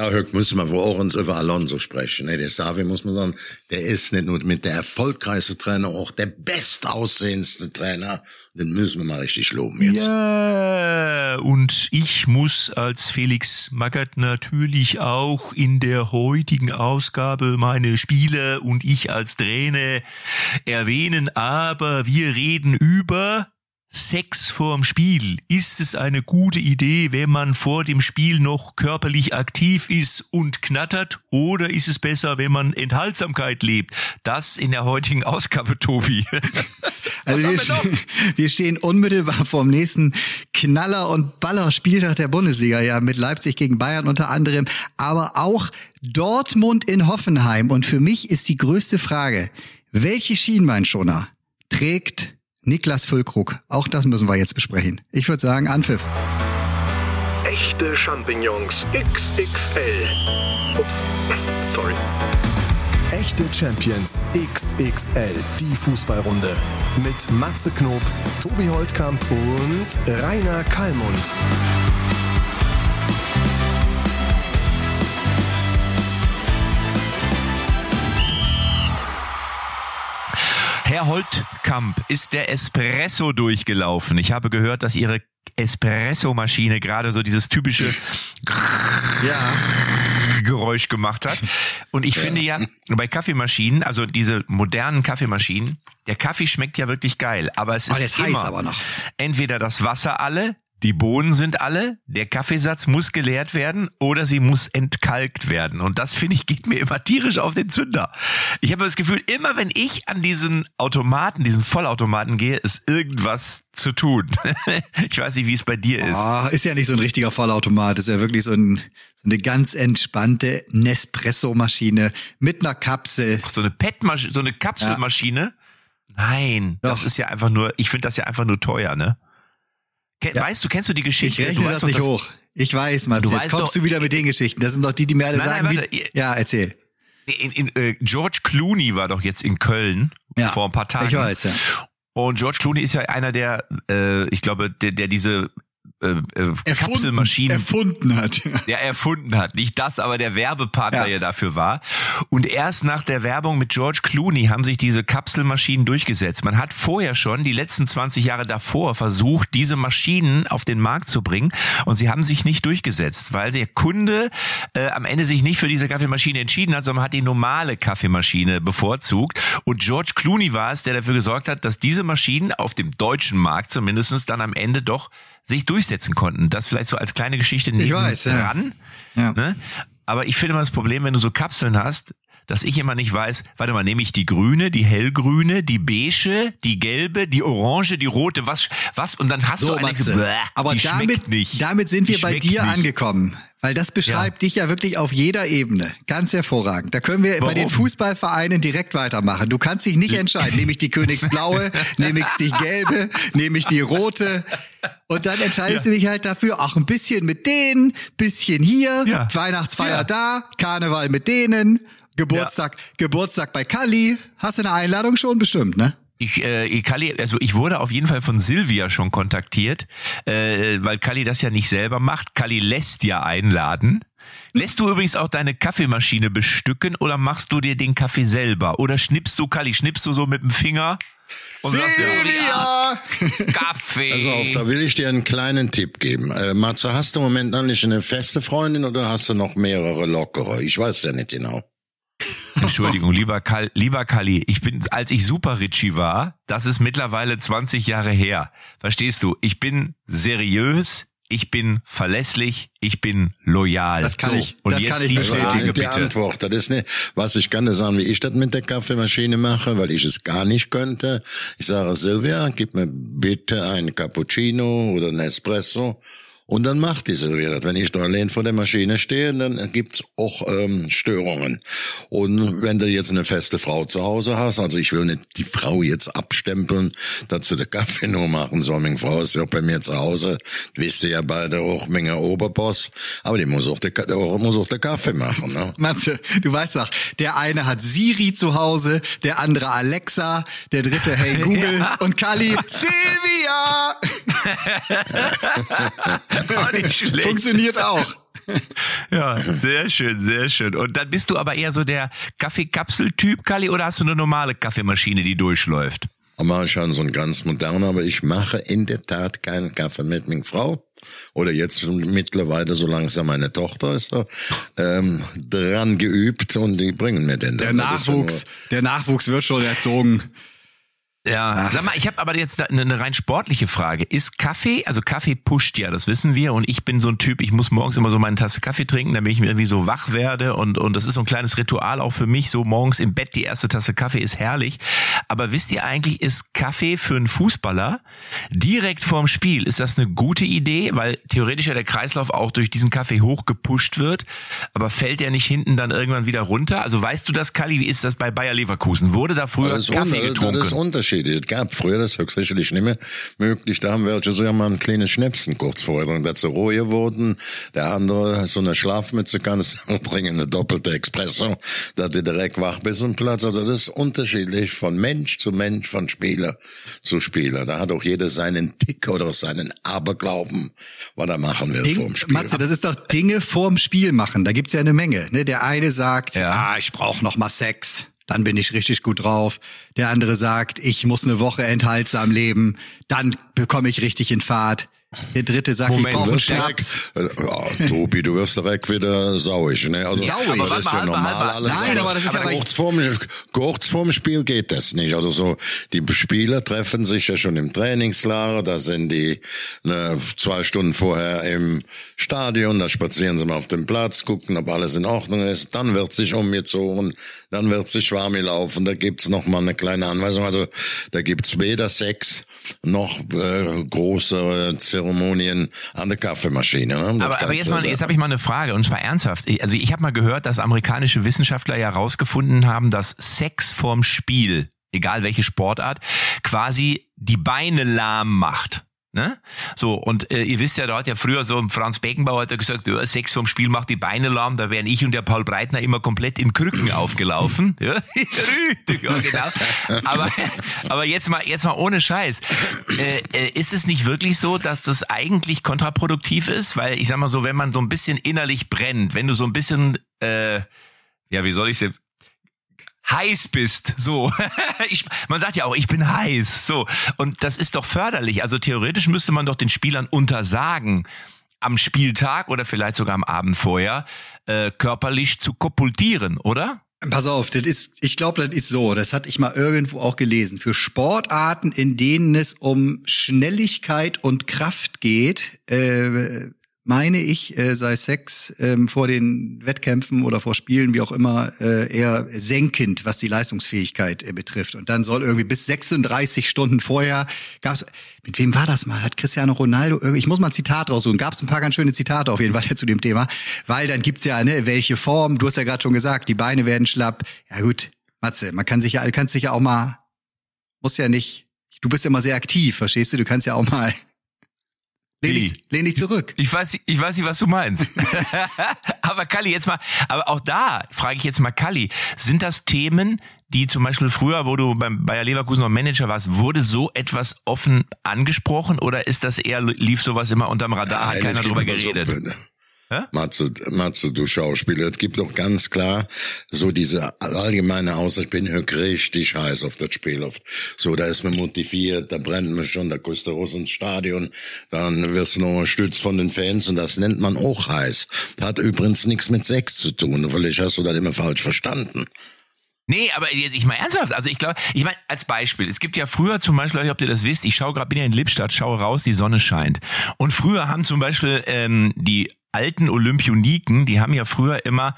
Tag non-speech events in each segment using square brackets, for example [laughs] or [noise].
Ja, Höck muss man vor uns über Alonso sprechen. Ne? Der Savi muss man sagen, der ist nicht nur mit der erfolgreichste Trainer, auch der bestaussehendste Trainer. Den müssen wir mal richtig loben jetzt. Ja, und ich muss als Felix Magath natürlich auch in der heutigen Ausgabe meine Spiele und ich als Trainer erwähnen, aber wir reden über Sex vorm Spiel. Ist es eine gute Idee, wenn man vor dem Spiel noch körperlich aktiv ist und knattert? Oder ist es besser, wenn man Enthaltsamkeit lebt? Das in der heutigen Ausgabe, Tobi. [laughs] Also wir, wir, wir, stehen unmittelbar vor dem nächsten Knaller- und Baller-Spieltag der Bundesliga, ja, mit Leipzig gegen Bayern unter anderem, aber auch Dortmund in Hoffenheim. Und für mich ist die größte Frage, welche Schienbeinschoner trägt Niklas Füllkrug. Auch das müssen wir jetzt besprechen. Ich würde sagen, Anpfiff. Echte Champignons XXL. Ups, [laughs] sorry. Echte Champions XXL, die Fußballrunde. Mit Matze Knob, Tobi Holtkamp und Rainer Kallmund. Herr Holtkamp, ist der Espresso durchgelaufen? Ich habe gehört, dass Ihre Espresso-Maschine gerade so dieses typische ja. Geräusch gemacht hat. Und ich ja. finde ja, bei Kaffeemaschinen, also diese modernen Kaffeemaschinen, der Kaffee schmeckt ja wirklich geil, aber es ist, oh, ist immer entweder das Wasser alle, die Bohnen sind alle, der Kaffeesatz muss geleert werden oder sie muss entkalkt werden. Und das finde ich geht mir immer tierisch auf den Zünder. Ich habe das Gefühl, immer wenn ich an diesen Automaten, diesen Vollautomaten gehe, ist irgendwas zu tun. [laughs] ich weiß nicht, wie es bei dir ist. Oh, ist ja nicht so ein richtiger Vollautomat, ist ja wirklich so, ein, so eine ganz entspannte Nespresso-Maschine mit einer Kapsel. Ach, so eine PET-Maschine, so eine Kapselmaschine? Ja. Nein, Doch. das ist ja einfach nur, ich finde das ja einfach nur teuer, ne? Ja. Weißt du, kennst du die Geschichte? Ich rechne du das nicht hoch. Ich weiß, Mann. Jetzt kommst doch, du wieder mit den Geschichten. Das sind doch die, die mir alle nein, sagen. Nein, warte, wie, ja, erzähl. In, in, äh, George Clooney war doch jetzt in Köln ja, vor ein paar Tagen. Ich weiß, ja. Und George Clooney ist ja einer der, äh, ich glaube, der, der diese äh, äh, Kapselmaschinen erfunden hat. Der erfunden hat. Nicht das, aber der Werbepartner, ja. der dafür war. Und erst nach der Werbung mit George Clooney haben sich diese Kapselmaschinen durchgesetzt. Man hat vorher schon, die letzten 20 Jahre davor, versucht, diese Maschinen auf den Markt zu bringen. Und sie haben sich nicht durchgesetzt, weil der Kunde äh, am Ende sich nicht für diese Kaffeemaschine entschieden hat, sondern hat die normale Kaffeemaschine bevorzugt. Und George Clooney war es, der dafür gesorgt hat, dass diese Maschinen auf dem deutschen Markt zumindestens dann am Ende doch sich durchsetzen konnten. Das vielleicht so als kleine Geschichte neben ich weiß, dran. Ja. ja. Ne? Aber ich finde immer das Problem, wenn du so Kapseln hast, dass ich immer nicht weiß, warte mal, nehme ich die grüne, die hellgrüne, die beige, die gelbe, die orange, die rote, was, was, und dann hast so, du eine, bäh, aber damit, nicht. damit sind wir bei dir nicht. angekommen. Weil das beschreibt ja. dich ja wirklich auf jeder Ebene. Ganz hervorragend. Da können wir Warum? bei den Fußballvereinen direkt weitermachen. Du kannst dich nicht entscheiden. Nehme ich die Königsblaue, [laughs] nehme ich die gelbe, nehme ich die rote. Und dann entscheidest ja. du dich halt dafür, ach, ein bisschen mit denen, bisschen hier, ja. Weihnachtsfeier da, Karneval mit denen, Geburtstag, Geburtstag bei Kali. Hast du eine Einladung schon bestimmt, ne? Ich, äh, Kali, also ich wurde auf jeden Fall von Silvia schon kontaktiert, äh, weil Kali das ja nicht selber macht. Kali lässt ja einladen. Lässt du übrigens auch deine Kaffeemaschine bestücken oder machst du dir den Kaffee selber? Oder schnippst du, Kali, schnippst du so mit dem Finger? Und Silvia! Sagst, Kaffee! Also auf, da will ich dir einen kleinen Tipp geben. Äh, Matze, hast du im Moment eigentlich eine feste Freundin oder hast du noch mehrere lockere? Ich weiß ja nicht genau. [laughs] Entschuldigung, lieber, Kal lieber Kali, ich bin, als ich Super Richie war, das ist mittlerweile 20 Jahre her. Verstehst du? Ich bin seriös, ich bin verlässlich, ich bin loyal. Das kann so, ich. Und das jetzt kann ich die Frage, die Antwort. Das ist nicht, was ich kann dir sagen, wie ich das mit der Kaffeemaschine mache, weil ich es gar nicht könnte. Ich sage, Silvia, gib mir bitte einen Cappuccino oder einen Espresso und dann macht die Silvia Wenn ich da allein vor der Maschine stehe, dann gibt's auch ähm, Störungen. Und wenn du jetzt eine feste Frau zu Hause hast, also ich will nicht die Frau jetzt abstempeln, dass sie den Kaffee nur machen soll. Meine Frau ist ja bei mir zu Hause, wisst ihr ja beide auch, Menge Oberboss, aber die muss auch den, muss auch den Kaffee machen. Ne? Matze, du weißt doch, der eine hat Siri zu Hause, der andere Alexa, der dritte Hey [laughs] Google ja. und Kali, Silvia! [laughs] [laughs] nicht schlecht. Funktioniert auch. [laughs] Ja, sehr schön, sehr schön. Und dann bist du aber eher so der Kaffeekapsel-Typ, Kali, oder hast du eine normale Kaffeemaschine, die durchläuft? Aber schon so ein ganz moderner, aber ich mache in der Tat keinen Kaffee mit meiner Frau. Oder jetzt mittlerweile, so langsam meine Tochter ist da, ähm, dran geübt und die bringen mir den. Der Nachwuchs, der Nachwuchs wird schon erzogen. Ja, Ach. sag mal, ich habe aber jetzt eine, eine rein sportliche Frage. Ist Kaffee, also Kaffee pusht ja, das wissen wir und ich bin so ein Typ, ich muss morgens immer so meine Tasse Kaffee trinken, damit ich mir irgendwie so wach werde und und das ist so ein kleines Ritual auch für mich, so morgens im Bett die erste Tasse Kaffee ist herrlich. Aber wisst ihr eigentlich, ist Kaffee für einen Fußballer direkt vorm Spiel, ist das eine gute Idee, weil theoretisch ja der Kreislauf auch durch diesen Kaffee hochgepusht wird, aber fällt der nicht hinten dann irgendwann wieder runter? Also weißt du das, Kali, wie ist das bei Bayer Leverkusen? Wurde da früher Kaffee getrunken? Das ist Unterschiede. Es gab früher, das höchstsicherlich nicht mehr möglich, da haben welche so ja mal ein kleines Schnäpsen kurz vorher drin, dazu Ruhe wurden. Der andere so eine Schlafmütze kann es [laughs] bringen, eine doppelte Espresso, dass du direkt wach bist und Platz. Also das ist unterschiedlich von Mensch zu Mensch, von Spieler zu Spieler. Da hat auch jeder seinen Tick oder seinen Aberglauben, was er machen will Ding, vorm Spiel. Matze, das ist doch Dinge vorm Spiel machen. Da gibt's ja eine Menge. Ne? Der eine sagt, ja. ah, ich brauche noch mal Sex dann bin ich richtig gut drauf. Der andere sagt, ich muss eine Woche enthaltsam leben, dann bekomme ich richtig in Fahrt. Der dritte sagt, Moment, ich brauche einen Schnaps. Ja, Tobi, du wirst direkt wieder sauig. Ne? Also, sauig? Das ist ja normal halber, alles. Nein, aber das ist aber ja kurz vorm, kurz vorm Spiel geht das nicht. Also so, die Spieler treffen sich ja schon im Trainingslager, da sind die ne, zwei Stunden vorher im Stadion, da spazieren sie mal auf dem Platz, gucken, ob alles in Ordnung ist. Dann wird sich umgezogen, dann wird sich warm laufen. Da gibt's noch mal eine kleine Anweisung. Also da gibt's weder Sex noch äh, große Zeremonien an der Kaffeemaschine. Ne? Aber, aber, jetzt, mal, jetzt habe ich mal eine Frage und zwar ernsthaft. Also ich habe mal gehört, dass amerikanische Wissenschaftler ja herausgefunden haben, dass Sex vorm Spiel, egal welche Sportart, quasi die Beine lahm macht. Ne? So, und äh, ihr wisst ja, da hat ja früher so Franz Beckenbauer hat ja gesagt, ja, Sex vom Spiel macht die Beine lahm, da wären ich und der Paul Breitner immer komplett in Krücken [laughs] aufgelaufen. Ja, [laughs] ja genau. Aber, aber jetzt mal, jetzt mal ohne Scheiß. Äh, äh, ist es nicht wirklich so, dass das eigentlich kontraproduktiv ist? Weil ich sag mal so, wenn man so ein bisschen innerlich brennt, wenn du so ein bisschen, äh, ja, wie soll ich es heiß bist. So. [laughs] ich, man sagt ja auch, ich bin heiß. So. Und das ist doch förderlich. Also theoretisch müsste man doch den Spielern untersagen, am Spieltag oder vielleicht sogar am Abend vorher äh, körperlich zu kopultieren, oder? Pass auf, das ist, ich glaube, das ist so, das hatte ich mal irgendwo auch gelesen. Für Sportarten, in denen es um Schnelligkeit und Kraft geht, äh, meine ich, äh, sei Sex ähm, vor den Wettkämpfen oder vor Spielen, wie auch immer, äh, eher senkend, was die Leistungsfähigkeit äh, betrifft. Und dann soll irgendwie bis 36 Stunden vorher gab's, mit wem war das mal? Hat Cristiano Ronaldo, ich muss mal ein Zitat raussuchen, gab es ein paar ganz schöne Zitate auf jeden Fall [laughs] zu dem Thema, weil dann gibt's ja, ne, welche Form, du hast ja gerade schon gesagt, die Beine werden schlapp. Ja gut, Matze, man kann sich ja, kannst sich ja auch mal, muss ja nicht, du bist ja immer sehr aktiv, verstehst du? Du kannst ja auch mal Lehn dich, lehn dich zurück. Ich weiß, ich weiß nicht, was du meinst. [laughs] aber Kalli, jetzt mal, aber auch da frage ich jetzt mal Kalli, sind das Themen, die zum Beispiel früher, wo du beim Bayer Leverkusen noch Manager warst, wurde so etwas offen angesprochen oder ist das eher, lief sowas immer unterm Radar, hat keiner drüber geredet? So Hä? Matze, Matze, du Schauspieler, es gibt doch ganz klar so diese allgemeine Aussicht, ich bin richtig heiß auf das Spiel. Oft. So, da ist man motiviert, da brennt man schon, da kostet du raus ins Stadion, dann wirst du noch unterstützt von den Fans und das nennt man auch heiß. Hat übrigens nichts mit Sex zu tun, vielleicht hast du das immer falsch verstanden. Nee, aber jetzt ich mal ernsthaft. Also ich glaube, ich meine als Beispiel, es gibt ja früher zum Beispiel, ob ihr das wisst, ich schaue gerade, bin ja in Lippstadt, schaue raus, die Sonne scheint. Und früher haben zum Beispiel ähm, die alten Olympioniken, die haben ja früher immer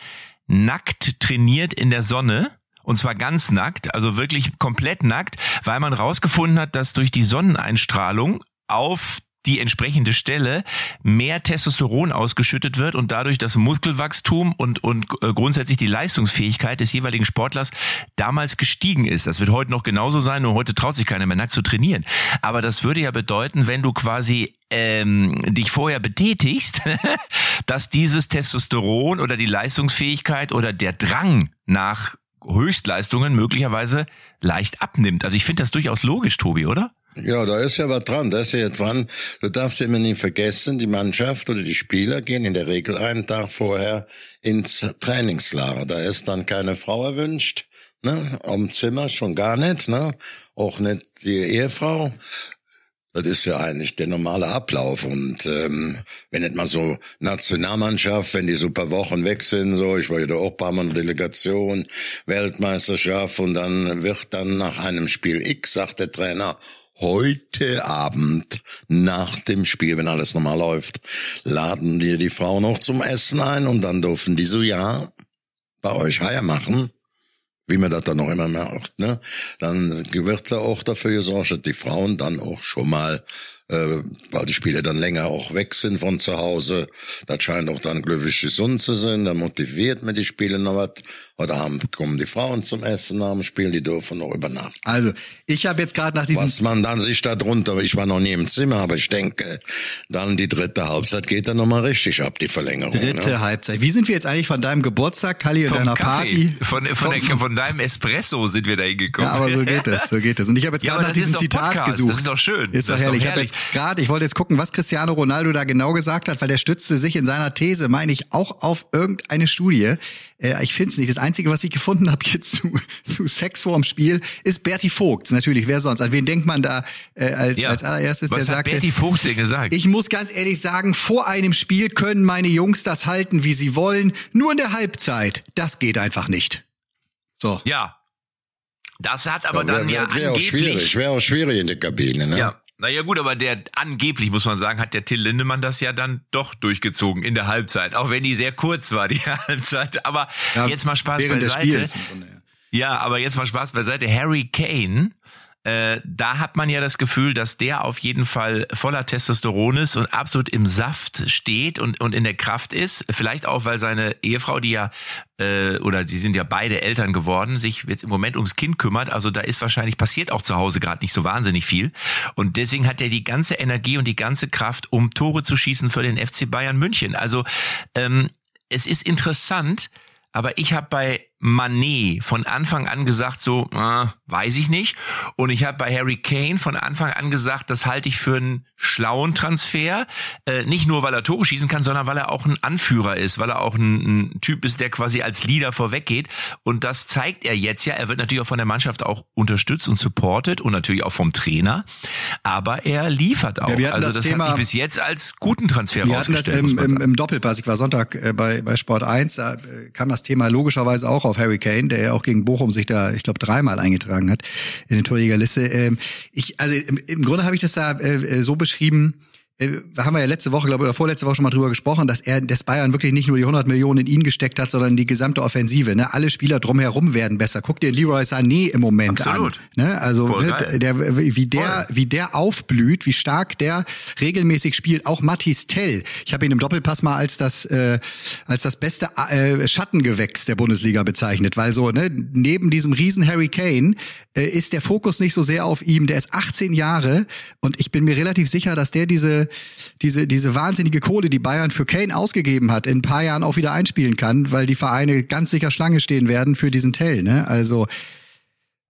nackt trainiert in der Sonne. Und zwar ganz nackt, also wirklich komplett nackt, weil man rausgefunden hat, dass durch die Sonneneinstrahlung auf die entsprechende Stelle mehr Testosteron ausgeschüttet wird und dadurch das Muskelwachstum und, und äh, grundsätzlich die Leistungsfähigkeit des jeweiligen Sportlers damals gestiegen ist. Das wird heute noch genauso sein, nur heute traut sich keiner mehr nackt zu trainieren. Aber das würde ja bedeuten, wenn du quasi ähm, dich vorher betätigst, [laughs] dass dieses Testosteron oder die Leistungsfähigkeit oder der Drang nach Höchstleistungen möglicherweise leicht abnimmt. Also ich finde das durchaus logisch, Tobi, oder? Ja, da ist ja was dran. Da ist ja dran. Du darfst immer nie vergessen, die Mannschaft oder die Spieler gehen in der Regel einen Tag vorher ins Trainingslager. Da ist dann keine Frau erwünscht. Ne? Am Zimmer schon gar nicht, ne? Auch nicht die Ehefrau. Das ist ja eigentlich der normale Ablauf. Und ähm, wenn nicht mal so Nationalmannschaft, wenn die so paar Wochen weg sind, so, ich war ja da auch paar Mal Delegation, Weltmeisterschaft und dann wird dann nach einem Spiel X, sagt der Trainer, heute Abend nach dem Spiel, wenn alles normal läuft, laden wir die Frauen noch zum Essen ein und dann dürfen die so, ja, bei euch Heier machen wie man das dann noch immer macht, ne? Dann wird da auch dafür gesorgt, dass die Frauen dann auch schon mal äh, weil die Spieler dann länger auch weg sind von zu Hause. Das scheint auch dann glücklich gesund zu sein. Da motiviert man die Spieler noch was. Heute Abend kommen die Frauen zum Essen nach dem Spiel, die dürfen noch übernachten. Also, ich habe jetzt gerade nach diesem... Was man dann sich da drunter, ich war noch nie im Zimmer, aber ich denke, dann die dritte Halbzeit geht dann nochmal richtig ab, die Verlängerung. Dritte ne? Halbzeit. Wie sind wir jetzt eigentlich von deinem Geburtstag, Kali, und deiner Kaffee. Party? Von, von, von, der, von, deinem Espresso sind wir da hingekommen. Ja, aber so geht es, so geht es. Und ich habe jetzt gerade [laughs] ja, nach diesem Zitat Podcast. gesucht. Das ist doch schön. Ist doch herrlich. Doch herrlich. Ich habe jetzt gerade, ich wollte jetzt gucken, was Cristiano Ronaldo da genau gesagt hat, weil der stützte sich in seiner These, meine ich, auch auf irgendeine Studie. Äh, ich finde es nicht. Das Einzige, was ich gefunden habe jetzt zu, zu Sex vorm Spiel, ist Berti Vogt. Natürlich, wer sonst? An wen denkt man da äh, als, ja. als allererstes? Was der hat sagte, Berti Vogt denn gesagt? Ich muss ganz ehrlich sagen, vor einem Spiel können meine Jungs das halten, wie sie wollen. Nur in der Halbzeit. Das geht einfach nicht. So. Ja. Das hat aber ja, dann wär, ja wär angeblich... Wäre auch schwierig, wäre auch schwierig in der Kabine, ne? Ja. Naja gut, aber der angeblich, muss man sagen, hat der Till Lindemann das ja dann doch durchgezogen in der Halbzeit. Auch wenn die sehr kurz war, die [laughs] Halbzeit. Aber ja, jetzt mal Spaß beiseite. Ja, aber jetzt mal Spaß beiseite. Harry Kane äh, da hat man ja das Gefühl, dass der auf jeden Fall voller Testosteron ist und absolut im Saft steht und, und in der Kraft ist. Vielleicht auch, weil seine Ehefrau, die ja, äh, oder die sind ja beide Eltern geworden, sich jetzt im Moment ums Kind kümmert. Also da ist wahrscheinlich passiert auch zu Hause gerade nicht so wahnsinnig viel. Und deswegen hat er die ganze Energie und die ganze Kraft, um Tore zu schießen für den FC Bayern München. Also ähm, es ist interessant, aber ich habe bei Manet von Anfang an gesagt, so, äh, weiß ich nicht. Und ich habe bei Harry Kane von Anfang an gesagt, das halte ich für einen schlauen Transfer. Äh, nicht nur, weil er Tore schießen kann, sondern weil er auch ein Anführer ist, weil er auch ein, ein Typ ist, der quasi als Leader vorweggeht. Und das zeigt er jetzt ja. Er wird natürlich auch von der Mannschaft auch unterstützt und supported und natürlich auch vom Trainer. Aber er liefert auch. Ja, also das, das Thema, hat sich bis jetzt als guten Transfer wir. Hatten das im, im, im Doppelpass. Ich war Sonntag äh, bei, bei Sport 1, da äh, kam das Thema logischerweise auch auf auf Harry Kane, der ja auch gegen Bochum sich da, ich glaube, dreimal eingetragen hat in den Torjägerliste. Ähm, ich, also im, im Grunde habe ich das da äh, so beschrieben, äh, haben wir ja letzte Woche, glaube ich, oder vorletzte Woche schon mal drüber gesprochen, dass er, das Bayern wirklich nicht nur die 100 Millionen in ihn gesteckt hat, sondern die gesamte Offensive. Ne? Alle Spieler drumherum werden besser. Guck dir Leroy Sané im Moment Absolut. an. Ne? Also ne, der, wie der, wie der aufblüht, wie stark der regelmäßig spielt. Auch Matis Tell. Ich habe ihn im Doppelpass mal als das, äh, als das beste äh, Schattengewächs der Bundesliga bezeichnet, weil so ne, neben diesem Riesen Harry Kane äh, ist der Fokus nicht so sehr auf ihm. Der ist 18 Jahre und ich bin mir relativ sicher, dass der diese diese, diese wahnsinnige Kohle, die Bayern für Kane ausgegeben hat, in ein paar Jahren auch wieder einspielen kann, weil die Vereine ganz sicher Schlange stehen werden für diesen Tell. Ne? Also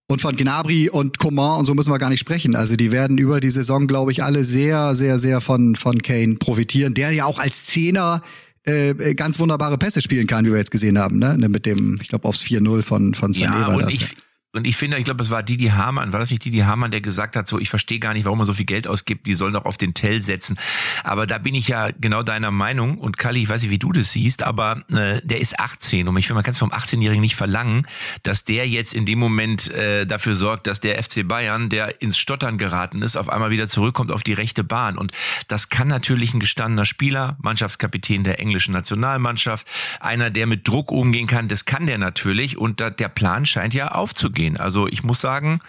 und von Gnabry und Coman und so müssen wir gar nicht sprechen. Also die werden über die Saison, glaube ich, alle sehr, sehr, sehr von, von Kane profitieren, der ja auch als Zehner äh, ganz wunderbare Pässe spielen kann, wie wir jetzt gesehen haben, ne? Mit dem, ich glaube, aufs 4-0 von, von Sané ja, war das. Ich, und ich finde, ich glaube, das war Didi Hamann, war das nicht Didi Hamann, der gesagt hat, so, ich verstehe gar nicht, warum man so viel Geld ausgibt, die sollen doch auf den Tell setzen. Aber da bin ich ja genau deiner Meinung. Und Kali, ich weiß nicht, wie du das siehst, aber äh, der ist 18 und ich finde, man kann es vom 18-Jährigen nicht verlangen, dass der jetzt in dem Moment äh, dafür sorgt, dass der FC Bayern, der ins Stottern geraten ist, auf einmal wieder zurückkommt auf die rechte Bahn. Und das kann natürlich ein gestandener Spieler, Mannschaftskapitän der englischen Nationalmannschaft, einer, der mit Druck umgehen kann, das kann der natürlich. Und da, der Plan scheint ja aufzugehen gehen. Also ich muss sagen,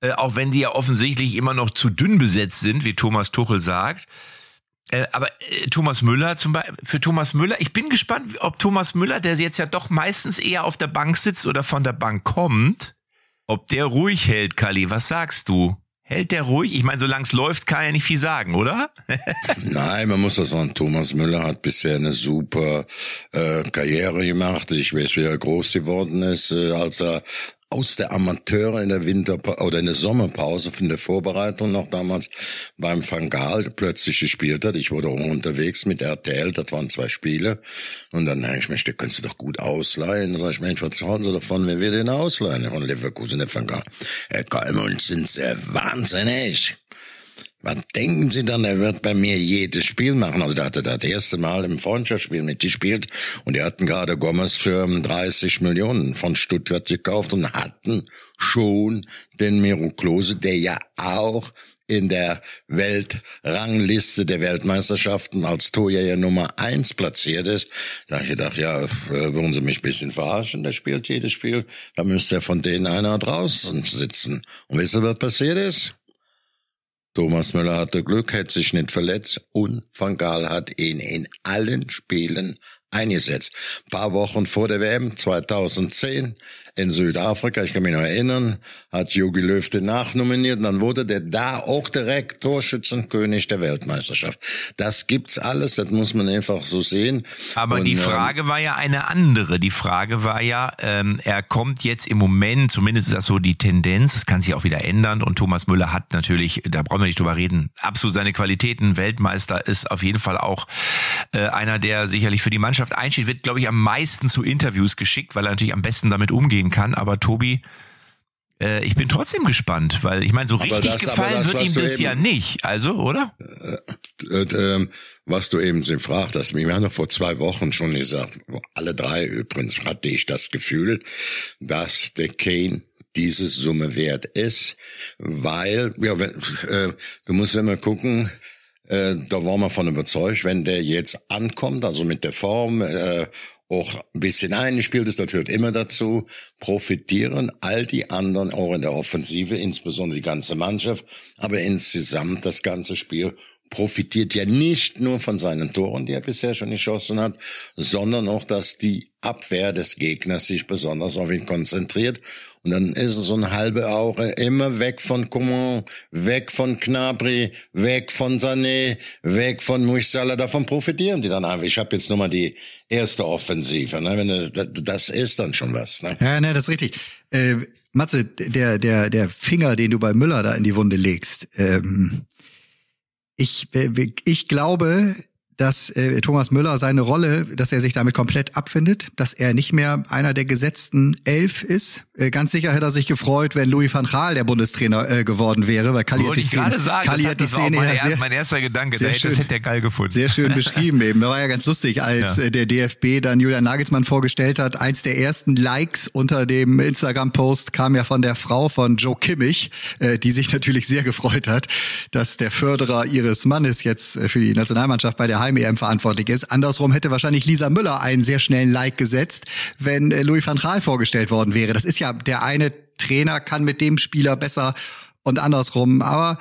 äh, auch wenn die ja offensichtlich immer noch zu dünn besetzt sind, wie Thomas Tuchel sagt, äh, aber äh, Thomas Müller zum Beispiel, für Thomas Müller, ich bin gespannt, ob Thomas Müller, der jetzt ja doch meistens eher auf der Bank sitzt oder von der Bank kommt, ob der ruhig hält, Kali. Was sagst du? Hält der ruhig? Ich meine, solange es läuft, kann er nicht viel sagen, oder? [laughs] Nein, man muss das sagen. Thomas Müller hat bisher eine super äh, Karriere gemacht. Ich weiß, wie er groß geworden ist, äh, als er aus der Amateure in der Winter oder in der Sommerpause von der Vorbereitung noch damals beim Fangal plötzlich gespielt hat. Ich wurde auch unterwegs mit RTL, das waren zwei Spiele. Und dann denke ich, Mensch, den kannst du doch gut ausleihen. Dann sag ich, Mensch, was halten Sie davon, wenn wir den ausleihen von Leverkusen, der Fangal? Herr Kalmund, sind Sie wahnsinnig. Was denken Sie dann, er wird bei mir jedes Spiel machen? Also der hatte das erste Mal im Freundschaftsspiel mitgespielt und die hatten gerade Gomez für 30 Millionen von Stuttgart gekauft und hatten schon den Miro Klose, der ja auch in der Weltrangliste der Weltmeisterschaften als Torjäger Nummer eins platziert ist. Da habe ich gedacht, ja, äh, wollen Sie mich ein bisschen verarschen? Der spielt jedes Spiel. Da müsste ja von denen einer draußen sitzen. Und wissen Sie, was passiert ist? Thomas Müller hatte Glück, hätte sich nicht verletzt und Van Gaal hat ihn in allen Spielen eingesetzt. Ein paar Wochen vor der WM 2010 in Südafrika, ich kann mich noch erinnern, hat Jogi Löw den nachnominiert und dann wurde der da auch direkt Torschützenkönig der Weltmeisterschaft. Das gibt's alles, das muss man einfach so sehen. Aber und, die ähm, Frage ähm, war ja eine andere. Die Frage war ja, ähm, er kommt jetzt im Moment, zumindest ist das so die Tendenz, es kann sich auch wieder ändern und Thomas Müller hat natürlich, da brauchen wir nicht drüber reden, absolut seine Qualitäten. Weltmeister ist auf jeden Fall auch äh, einer, der sicherlich für die Mannschaft einsteht, wird, glaube ich, am meisten zu Interviews geschickt, weil er natürlich am besten damit umgehen umgehen kann. Aber Tobi, äh, ich bin trotzdem gespannt, weil ich meine, so richtig das, gefallen das, wird ihm das ja nicht. Also, oder? Äh, äh, äh, was du eben gefragt hast, wir haben doch vor zwei Wochen schon gesagt, alle drei übrigens hatte ich das Gefühl, dass der Kane diese Summe wert ist, weil, ja, wenn, äh, du musst immer gucken, äh, da waren wir von überzeugt, wenn der jetzt ankommt, also mit der Form äh, auch ein bisschen eingespielt ist, das gehört immer dazu, profitieren. All die anderen auch in der Offensive, insbesondere die ganze Mannschaft, aber insgesamt das ganze Spiel profitiert ja nicht nur von seinen Toren, die er bisher schon geschossen hat, sondern auch, dass die Abwehr des Gegners sich besonders auf ihn konzentriert und dann ist es so eine halbe Aure immer weg von Coman, weg von Knabri, weg von Sané, weg von Musiala. Davon profitieren die dann einfach. Ich habe jetzt nur mal die erste Offensive. Ne? Wenn du, das ist dann schon was. Ne? Ja, ne, das ist richtig. Äh, Matze, der, der, der Finger, den du bei Müller da in die Wunde legst, ähm, ich, äh, ich glaube, dass äh, Thomas Müller seine Rolle, dass er sich damit komplett abfindet, dass er nicht mehr einer der gesetzten elf ist. Äh, ganz sicher hätte er sich gefreut, wenn Louis van Gaal der Bundestrainer äh, geworden wäre, weil Kali hat die Szene, sagen, Kali hat die Szene mein, sehr, mein erster Gedanke, sehr schön, das hätte er geil gefunden. Sehr schön beschrieben eben. Da war ja ganz lustig, als ja. äh, der DFB dann Julian Nagelsmann vorgestellt hat. Eins der ersten Likes unter dem Instagram-Post kam ja von der Frau von Joe Kimmich, äh, die sich natürlich sehr gefreut hat, dass der Förderer ihres Mannes jetzt äh, für die Nationalmannschaft bei der Heim-EM verantwortlich ist. Andersrum hätte wahrscheinlich Lisa Müller einen sehr schnellen Like gesetzt, wenn äh, Louis van Gaal vorgestellt worden wäre. Das ist ja der eine Trainer kann mit dem Spieler besser und andersrum. Aber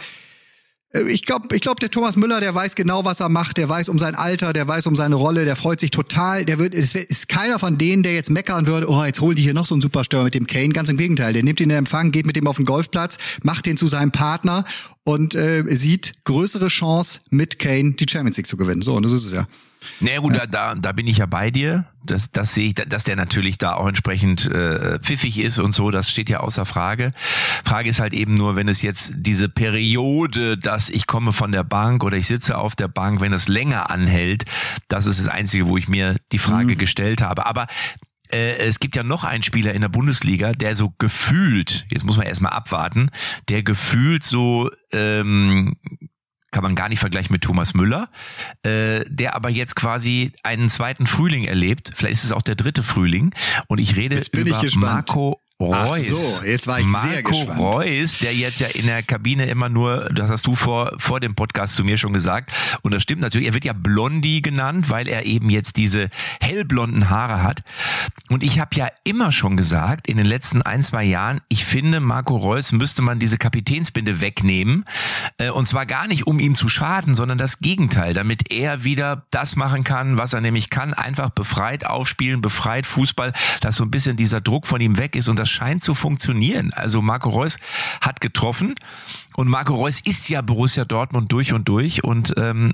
ich glaube, ich glaub, der Thomas Müller, der weiß genau, was er macht. Der weiß um sein Alter, der weiß um seine Rolle, der freut sich total. Der wird, es ist keiner von denen, der jetzt meckern würde, oh, jetzt holen die hier noch so einen Superstürmer mit dem Kane. Ganz im Gegenteil. Der nimmt ihn in Empfang, geht mit dem auf den Golfplatz, macht den zu seinem Partner und äh, sieht größere Chance, mit Kane die Champions League zu gewinnen. So, und das ist es ja. Naja gut, ja. da, da bin ich ja bei dir. Das, das sehe ich, dass der natürlich da auch entsprechend äh, pfiffig ist und so, das steht ja außer Frage. Frage ist halt eben nur, wenn es jetzt diese Periode, dass ich komme von der Bank oder ich sitze auf der Bank, wenn es länger anhält, das ist das Einzige, wo ich mir die Frage mhm. gestellt habe. Aber äh, es gibt ja noch einen Spieler in der Bundesliga, der so gefühlt, jetzt muss man erstmal abwarten, der gefühlt so ähm, kann man gar nicht vergleichen mit Thomas Müller, äh, der aber jetzt quasi einen zweiten Frühling erlebt. Vielleicht ist es auch der dritte Frühling. Und ich rede über ich Marco Reus. Ach so, jetzt war ich Marco sehr gespannt. Reus, der jetzt ja in der Kabine immer nur, das hast du vor, vor dem Podcast zu mir schon gesagt, und das stimmt natürlich, er wird ja Blondie genannt, weil er eben jetzt diese hellblonden Haare hat. Und ich habe ja immer schon gesagt, in den letzten ein, zwei Jahren, ich finde, Marco Reus müsste man diese Kapitänsbinde wegnehmen. Äh, und zwar gar nicht, um ihm zu schaden, sondern das Gegenteil, damit er wieder das machen kann, was er nämlich kann, einfach befreit aufspielen, befreit Fußball, dass so ein bisschen dieser Druck von ihm weg ist und das scheint zu funktionieren. Also Marco Reus hat getroffen und Marco Reus ist ja Borussia Dortmund durch und durch und ähm,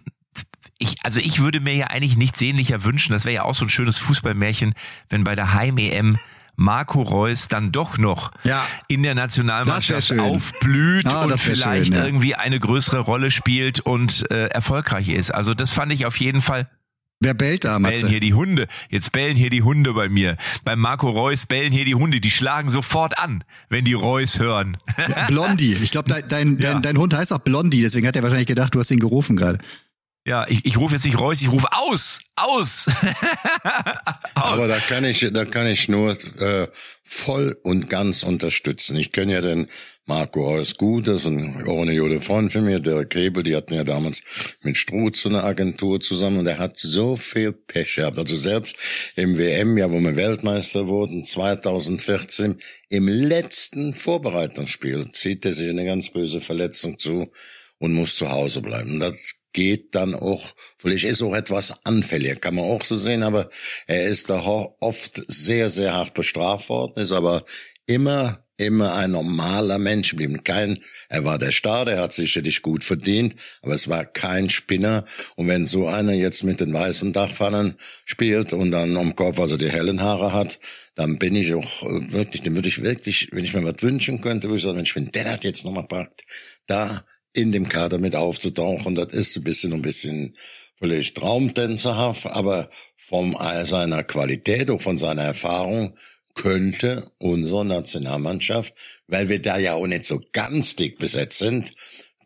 ich, also ich würde mir ja eigentlich nichts sehnlicher wünschen. Das wäre ja auch so ein schönes Fußballmärchen, wenn bei der Heim-EM Marco Reus dann doch noch ja. in der Nationalmannschaft aufblüht ah, und vielleicht schön, ja. irgendwie eine größere Rolle spielt und äh, erfolgreich ist. Also das fand ich auf jeden Fall Wer bellt da, Jetzt bellen hier die Hunde. Jetzt bellen hier die Hunde bei mir. Bei Marco Reus bellen hier die Hunde. Die schlagen sofort an, wenn die Reus hören. Ja, Blondie. Ich glaube, dein, dein, [laughs] ja. dein, dein Hund heißt auch Blondie. Deswegen hat er wahrscheinlich gedacht, du hast ihn gerufen gerade. Ja, ich, ich rufe jetzt nicht Reus, ich rufe aus, aus. [laughs] aus. Aber da kann ich, da kann ich nur äh, voll und ganz unterstützen. Ich kenne ja den Marco Reus gut, das ist ein ohne Jode Freund von mir, der Krebel, die hatten ja damals mit Struth so eine Agentur zusammen und er hat so viel Pech gehabt. Also selbst im WM, ja, wo wir Weltmeister wurden, 2014, im letzten Vorbereitungsspiel zieht er sich eine ganz böse Verletzung zu und muss zu Hause bleiben. Das geht dann auch, vielleicht ist auch etwas anfälliger, kann man auch so sehen, aber er ist da oft sehr, sehr hart bestraft worden, ist aber immer immer ein normaler Mensch geblieben. Kein, er war der Star, der hat sicherlich gut verdient, aber es war kein Spinner. Und wenn so einer jetzt mit den weißen Dachpfannen spielt und dann am Kopf also die hellen Haare hat, dann bin ich auch äh, wirklich, dann würde ich wirklich, wenn ich mir was wünschen könnte, würde ich sagen, Mensch, wenn der hat jetzt nochmal packt, da in dem Kader mit aufzutauchen, das ist ein bisschen, ein bisschen vielleicht traumtänzerhaft, aber von seiner Qualität und von seiner Erfahrung könnte unsere Nationalmannschaft, weil wir da ja auch nicht so ganz dick besetzt sind,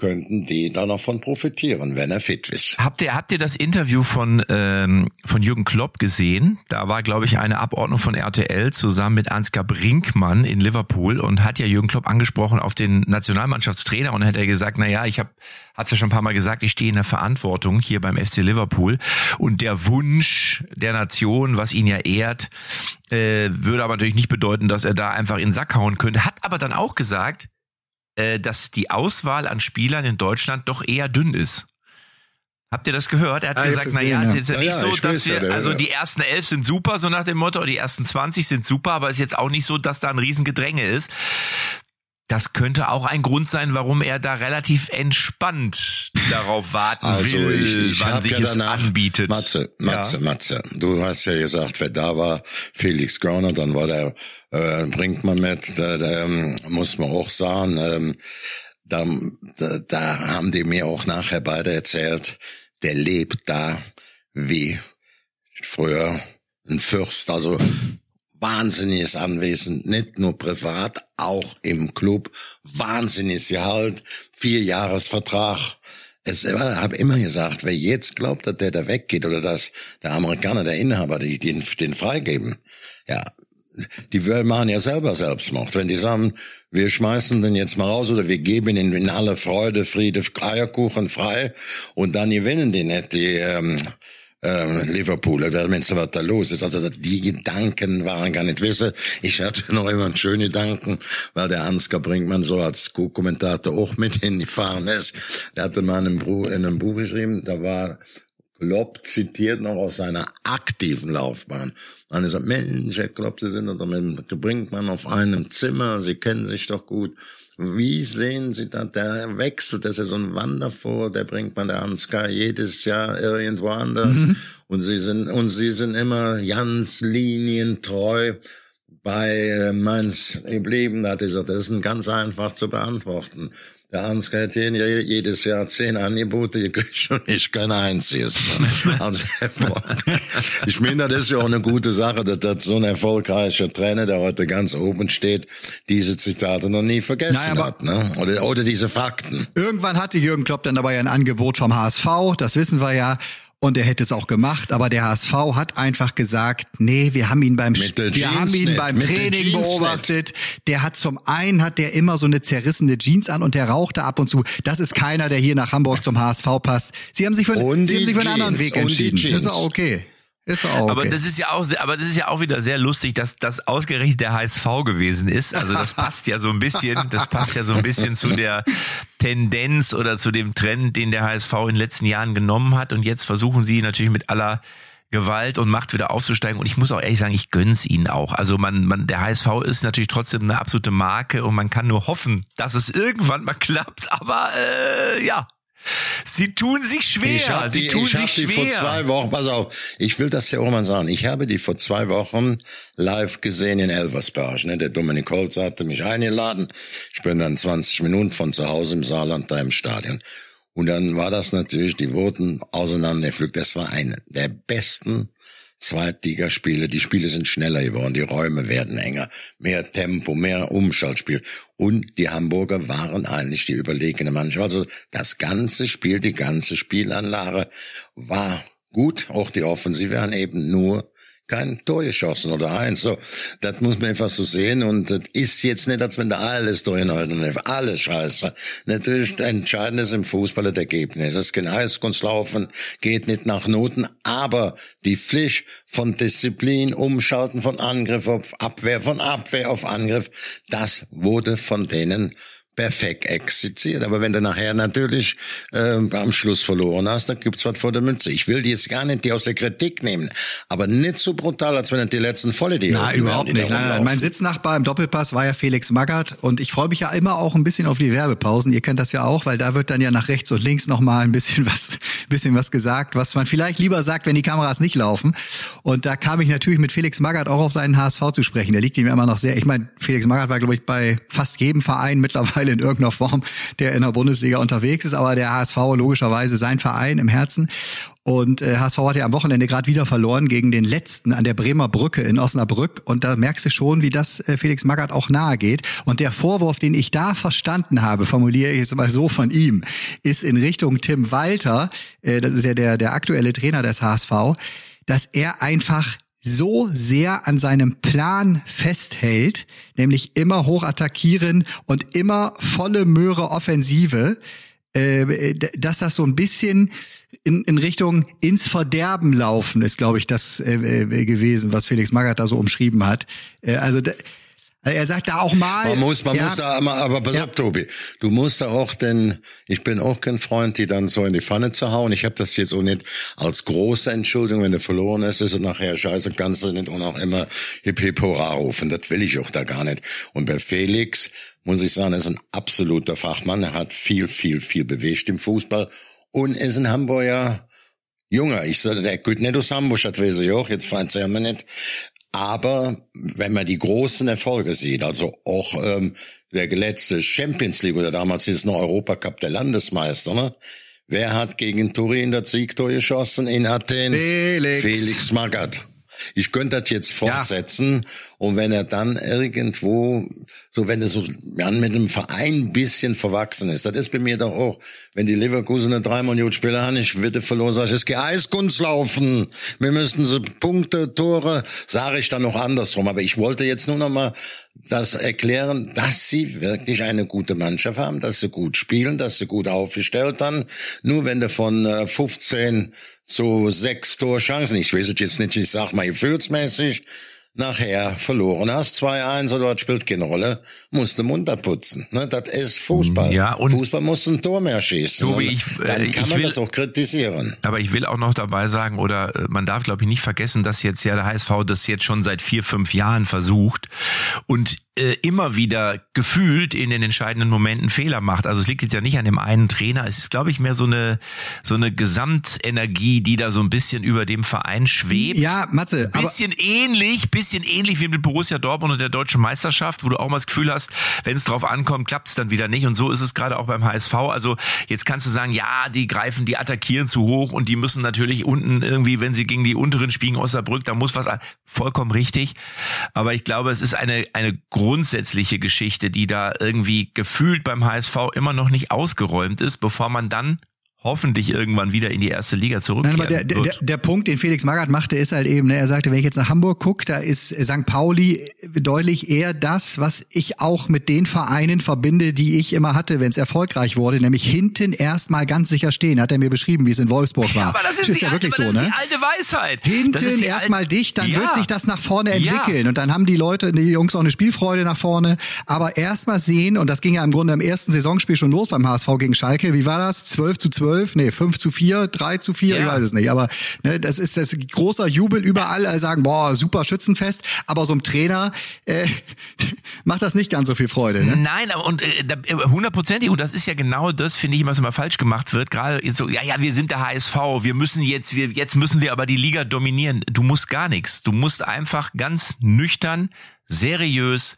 könnten die da noch von profitieren, wenn er fit ist. Habt ihr, habt ihr das Interview von, ähm, von Jürgen Klopp gesehen? Da war, glaube ich, eine Abordnung von RTL zusammen mit Ansgar Brinkmann in Liverpool und hat ja Jürgen Klopp angesprochen auf den Nationalmannschaftstrainer und hat er gesagt, na ja, ich habe hat's ja schon ein paar Mal gesagt, ich stehe in der Verantwortung hier beim FC Liverpool und der Wunsch der Nation, was ihn ja ehrt, äh, würde aber natürlich nicht bedeuten, dass er da einfach in den Sack hauen könnte. Hat aber dann auch gesagt, äh, dass die Auswahl an Spielern in Deutschland doch eher dünn ist. Habt ihr das gehört? Er hat ah, gesagt, na ja, es ist ja nicht ja, so, dass wir, ja, also die ersten elf sind super, so nach dem Motto, die ersten 20 sind super, aber es ist jetzt auch nicht so, dass da ein Riesengedränge ist. Das könnte auch ein Grund sein, warum er da relativ entspannt darauf warten also will, ich, ich wann sich ja es anbietet. Matze, Matze, ja. Matze. Du hast ja gesagt, wer da war, Felix Grauner, dann war der, äh, bringt man mit, da, da ähm, muss man auch sagen, ähm, da, da, da haben die mir auch nachher beide erzählt, der lebt da wie früher ein Fürst, also wahnsinniges Anwesen, nicht nur privat, auch im Club, wahnsinniges Gehalt, vier Jahresvertrag. Es habe immer gesagt, wer jetzt glaubt, dass der da weggeht oder dass der Amerikaner, der Inhaber, die den, den freigeben, ja, die machen ja selber Selbstmord. Wenn die sagen, wir schmeißen den jetzt mal raus oder wir geben ihn in aller Freude, Friede, Eierkuchen frei und dann gewinnen die nicht die ähm, äh, Liverpool, wenn so was da los ist. Also die Gedanken waren gar nicht wissen. Ich hatte [laughs] noch immer einen schönen Gedanken, weil der Ansgar Brinkmann so als Co-Kommentator auch mit hingefahren ist. Der hatte mal in einem Buch geschrieben, da war Klopp zitiert noch aus seiner aktiven Laufbahn. Und er sagt, Mensch, Herr Klopp, Sie sind doch mit Brinkmann auf einem Zimmer, Sie kennen sich doch gut. Wie sehen Sie da, der Wechsel, das ist ja so ein Wandervor, der bringt man der Ansgar jedes Jahr irgendwo anders. Mhm. Und Sie sind, und Sie sind immer ganz linientreu bei äh, Mainz geblieben. Da hat gesagt, das ist ganz einfach zu beantworten. Der Ansgar hat jedes Jahr zehn Angebote gekriegt und ich kein einziges. [laughs] Also, [laughs] ich meine, das ist ja auch eine gute Sache, dass, dass so ein erfolgreicher Trainer, der heute ganz oben steht, diese Zitate noch nie vergessen naja, hat. Ne? Oder, oder diese Fakten. Irgendwann hatte Jürgen Klopp dann dabei ein Angebot vom HSV, das wissen wir ja und er hätte es auch gemacht, aber der HSV hat einfach gesagt, nee, wir haben ihn beim wir haben ihn beim Training beobachtet. Der hat zum einen hat der immer so eine zerrissene Jeans an und der rauchte ab und zu. Das ist keiner, der hier nach Hamburg zum HSV passt. Sie haben sich für, Sie haben sich für einen anderen Weg entschieden. Das ist auch okay. Ist auch okay. Aber das ist ja auch, aber das ist ja auch wieder sehr lustig, dass das ausgerechnet der HSV gewesen ist. Also das passt ja so ein bisschen, das passt ja so ein bisschen zu der Tendenz oder zu dem Trend, den der HSV in den letzten Jahren genommen hat. Und jetzt versuchen sie natürlich mit aller Gewalt und Macht wieder aufzusteigen. Und ich muss auch ehrlich sagen, ich gönn's ihnen auch. Also man, man, der HSV ist natürlich trotzdem eine absolute Marke und man kann nur hoffen, dass es irgendwann mal klappt. Aber äh, ja, Sie tun sich schwer. Sie die, tun ich sich hab die schwer. vor zwei Wochen, pass auf, ich will das ja auch mal sagen. Ich habe die vor zwei Wochen live gesehen in Elversberg. Ne? Der Dominik Holz hatte mich eingeladen. Ich bin dann 20 Minuten von zu Hause im Saarland da im Stadion. Und dann war das natürlich, die wurden auseinandergepflückt. Das war eine der besten Zweitligaspiele. Die Spiele sind schneller geworden, die Räume werden enger, mehr Tempo, mehr Umschaltspiel. Und die Hamburger waren eigentlich die überlegene Mannschaft. Also das ganze Spiel, die ganze Spielanlage war gut. Auch die Offensive waren eben nur kein Tor geschossen oder eins. So, das muss man einfach so sehen. Und das ist jetzt nicht, als wenn da alles durchhalten alles scheiße. Natürlich, entscheidend ist im Fußball das Ergebnis. Es geht Eiskunstlaufen, geht nicht nach Noten, aber die Pflicht von Disziplin, Umschalten von Angriff auf Abwehr, von Abwehr auf Angriff, das wurde von denen perfekt exerziert. Aber wenn du nachher natürlich äh, am Schluss verloren hast, dann gibt's was vor der Mütze. Ich will die jetzt gar nicht die aus der Kritik nehmen, aber nicht so brutal, als wenn die letzten volle die Nein, überhaupt die nicht. Nein, nein. Mein Sitznachbar im Doppelpass war ja Felix Magath und ich freue mich ja immer auch ein bisschen auf die Werbepausen. Ihr kennt das ja auch, weil da wird dann ja nach rechts und links nochmal ein bisschen [laughs] was, bisschen was gesagt, was man vielleicht lieber sagt, wenn die Kameras nicht laufen. Und da kam ich natürlich mit Felix Magath auch auf seinen HSV zu sprechen. Der liegt ihm immer noch sehr. Ich meine, Felix Magath war, glaube ich, bei fast jedem Verein mittlerweile in irgendeiner Form, der in der Bundesliga unterwegs ist, aber der HSV logischerweise sein Verein im Herzen. Und äh, HSV hat ja am Wochenende gerade wieder verloren gegen den letzten an der Bremer Brücke in Osnabrück. Und da merkst du schon, wie das äh, Felix Magath auch nahe geht. Und der Vorwurf, den ich da verstanden habe, formuliere ich es mal so von ihm, ist in Richtung Tim Walter, äh, das ist ja der, der aktuelle Trainer des HSV, dass er einfach so sehr an seinem Plan festhält, nämlich immer hoch attackieren und immer volle Möhre Offensive, äh, dass das so ein bisschen in, in Richtung ins Verderben laufen ist, glaube ich, das äh, äh, gewesen, was Felix Magath da so umschrieben hat. Äh, also er sagt da auch mal. Man muss, man ja, muss da, aber, aber pass ja. auf, Tobi. Du musst da auch, denn ich bin auch kein Freund, die dann so in die Pfanne zu hauen. Ich habe das jetzt auch nicht als große Entschuldigung, wenn du verloren hast, ist es nachher scheiße, kannst du nicht und auch immer hip hip hurra rufen. Das will ich auch da gar nicht. Und bei Felix muss ich sagen, er ist ein absoluter Fachmann. Er hat viel, viel, viel bewegt im Fußball und ist ein Hamburger Junger. Ich sage, der geht nicht aus Hamburg, das weiß ich auch, jetzt fand ja nicht. Aber wenn man die großen Erfolge sieht, also auch ähm, der letzte Champions League oder damals hieß es noch Europacup der Landesmeister, ne? Wer hat gegen Turin das Siegtor geschossen in Athen? Felix. Felix Magath. Ich könnte das jetzt fortsetzen ja. und wenn er dann irgendwo, so wenn er so ja, mit dem Verein ein bisschen verwachsen ist, das ist bei mir doch auch, wenn die Leverkusener drei Millionen Spieler haben, ich würde verloren, sage ich, es geht Eiskunst laufen, wir müssen so Punkte, Tore, sage ich dann noch andersrum, aber ich wollte jetzt nur noch mal das erklären, dass sie wirklich eine gute Mannschaft haben, dass sie gut spielen, dass sie gut aufgestellt haben. Nur wenn du von äh, 15 zu sechs Torchancen, ich weiß jetzt nicht, ich sag mal gefühlsmäßig, nachher verloren hast, 2-1 oder das spielt keine Rolle, musst du munter putzen. Ne? Das ist Fußball. Ja, und Fußball muss ein Tor mehr schießen. So wie ich, äh, dann kann ich man will, das auch kritisieren. Aber ich will auch noch dabei sagen, oder äh, man darf, glaube ich, nicht vergessen, dass jetzt ja der HSV das jetzt schon seit vier, fünf Jahren versucht und äh, immer wieder gefühlt in den entscheidenden Momenten Fehler macht. Also es liegt jetzt ja nicht an dem einen Trainer. Es ist, glaube ich, mehr so eine so eine Gesamtenergie, die da so ein bisschen über dem Verein schwebt. Ja, Matze. Bisschen ähnlich, bisschen ähnlich wie mit Borussia Dortmund und der deutschen Meisterschaft, wo du auch mal das Gefühl hast, wenn es drauf ankommt, klappt es dann wieder nicht. Und so ist es gerade auch beim HSV. Also jetzt kannst du sagen, ja, die greifen, die attackieren zu hoch und die müssen natürlich unten irgendwie, wenn sie gegen die unteren spielen, Osnabrück, da muss was an. Vollkommen richtig. Aber ich glaube, es ist eine, eine grundsätzliche Geschichte, die da irgendwie gefühlt beim HSV immer noch nicht ausgeräumt ist, bevor man dann hoffentlich irgendwann wieder in die erste Liga zurückkehren Nein, aber der, der, der Punkt, den Felix Magath machte, ist halt eben, ne, er sagte, wenn ich jetzt nach Hamburg gucke, da ist St. Pauli deutlich eher das, was ich auch mit den Vereinen verbinde, die ich immer hatte, wenn es erfolgreich wurde, nämlich hinten erstmal ganz sicher stehen, hat er mir beschrieben, wie es in Wolfsburg war. Ja, aber das ist, das ist ja alte, wirklich das so, ist ne? die alte Weisheit. Hinten erstmal dicht, dann ja. wird sich das nach vorne entwickeln Ja. und dann haben die Leute, die Jungs auch eine Spielfreude nach vorne, aber erstmal sehen, und das ging ja im Grunde im ersten Saisonspiel schon los beim HSV gegen Schalke, wie war das? 12 zu 12 zwölf, nee, fünf zu vier, drei zu vier, ja. ich weiß es nicht. Aber ne, das ist das großer Jubel überall. Alle sagen, boah, super Schützenfest. Aber so ein Trainer äh, [laughs] macht das nicht ganz so viel Freude. Ne? Nein, aber und äh, äh, hundertprozentig, und das ist ja genau das, finde ich, was immer falsch gemacht wird. Gerade so, ja, ja, wir sind der HSV, wir müssen jetzt, wir, jetzt müssen wir aber die Liga dominieren. Du musst gar nichts. Du musst einfach ganz nüchtern, seriös,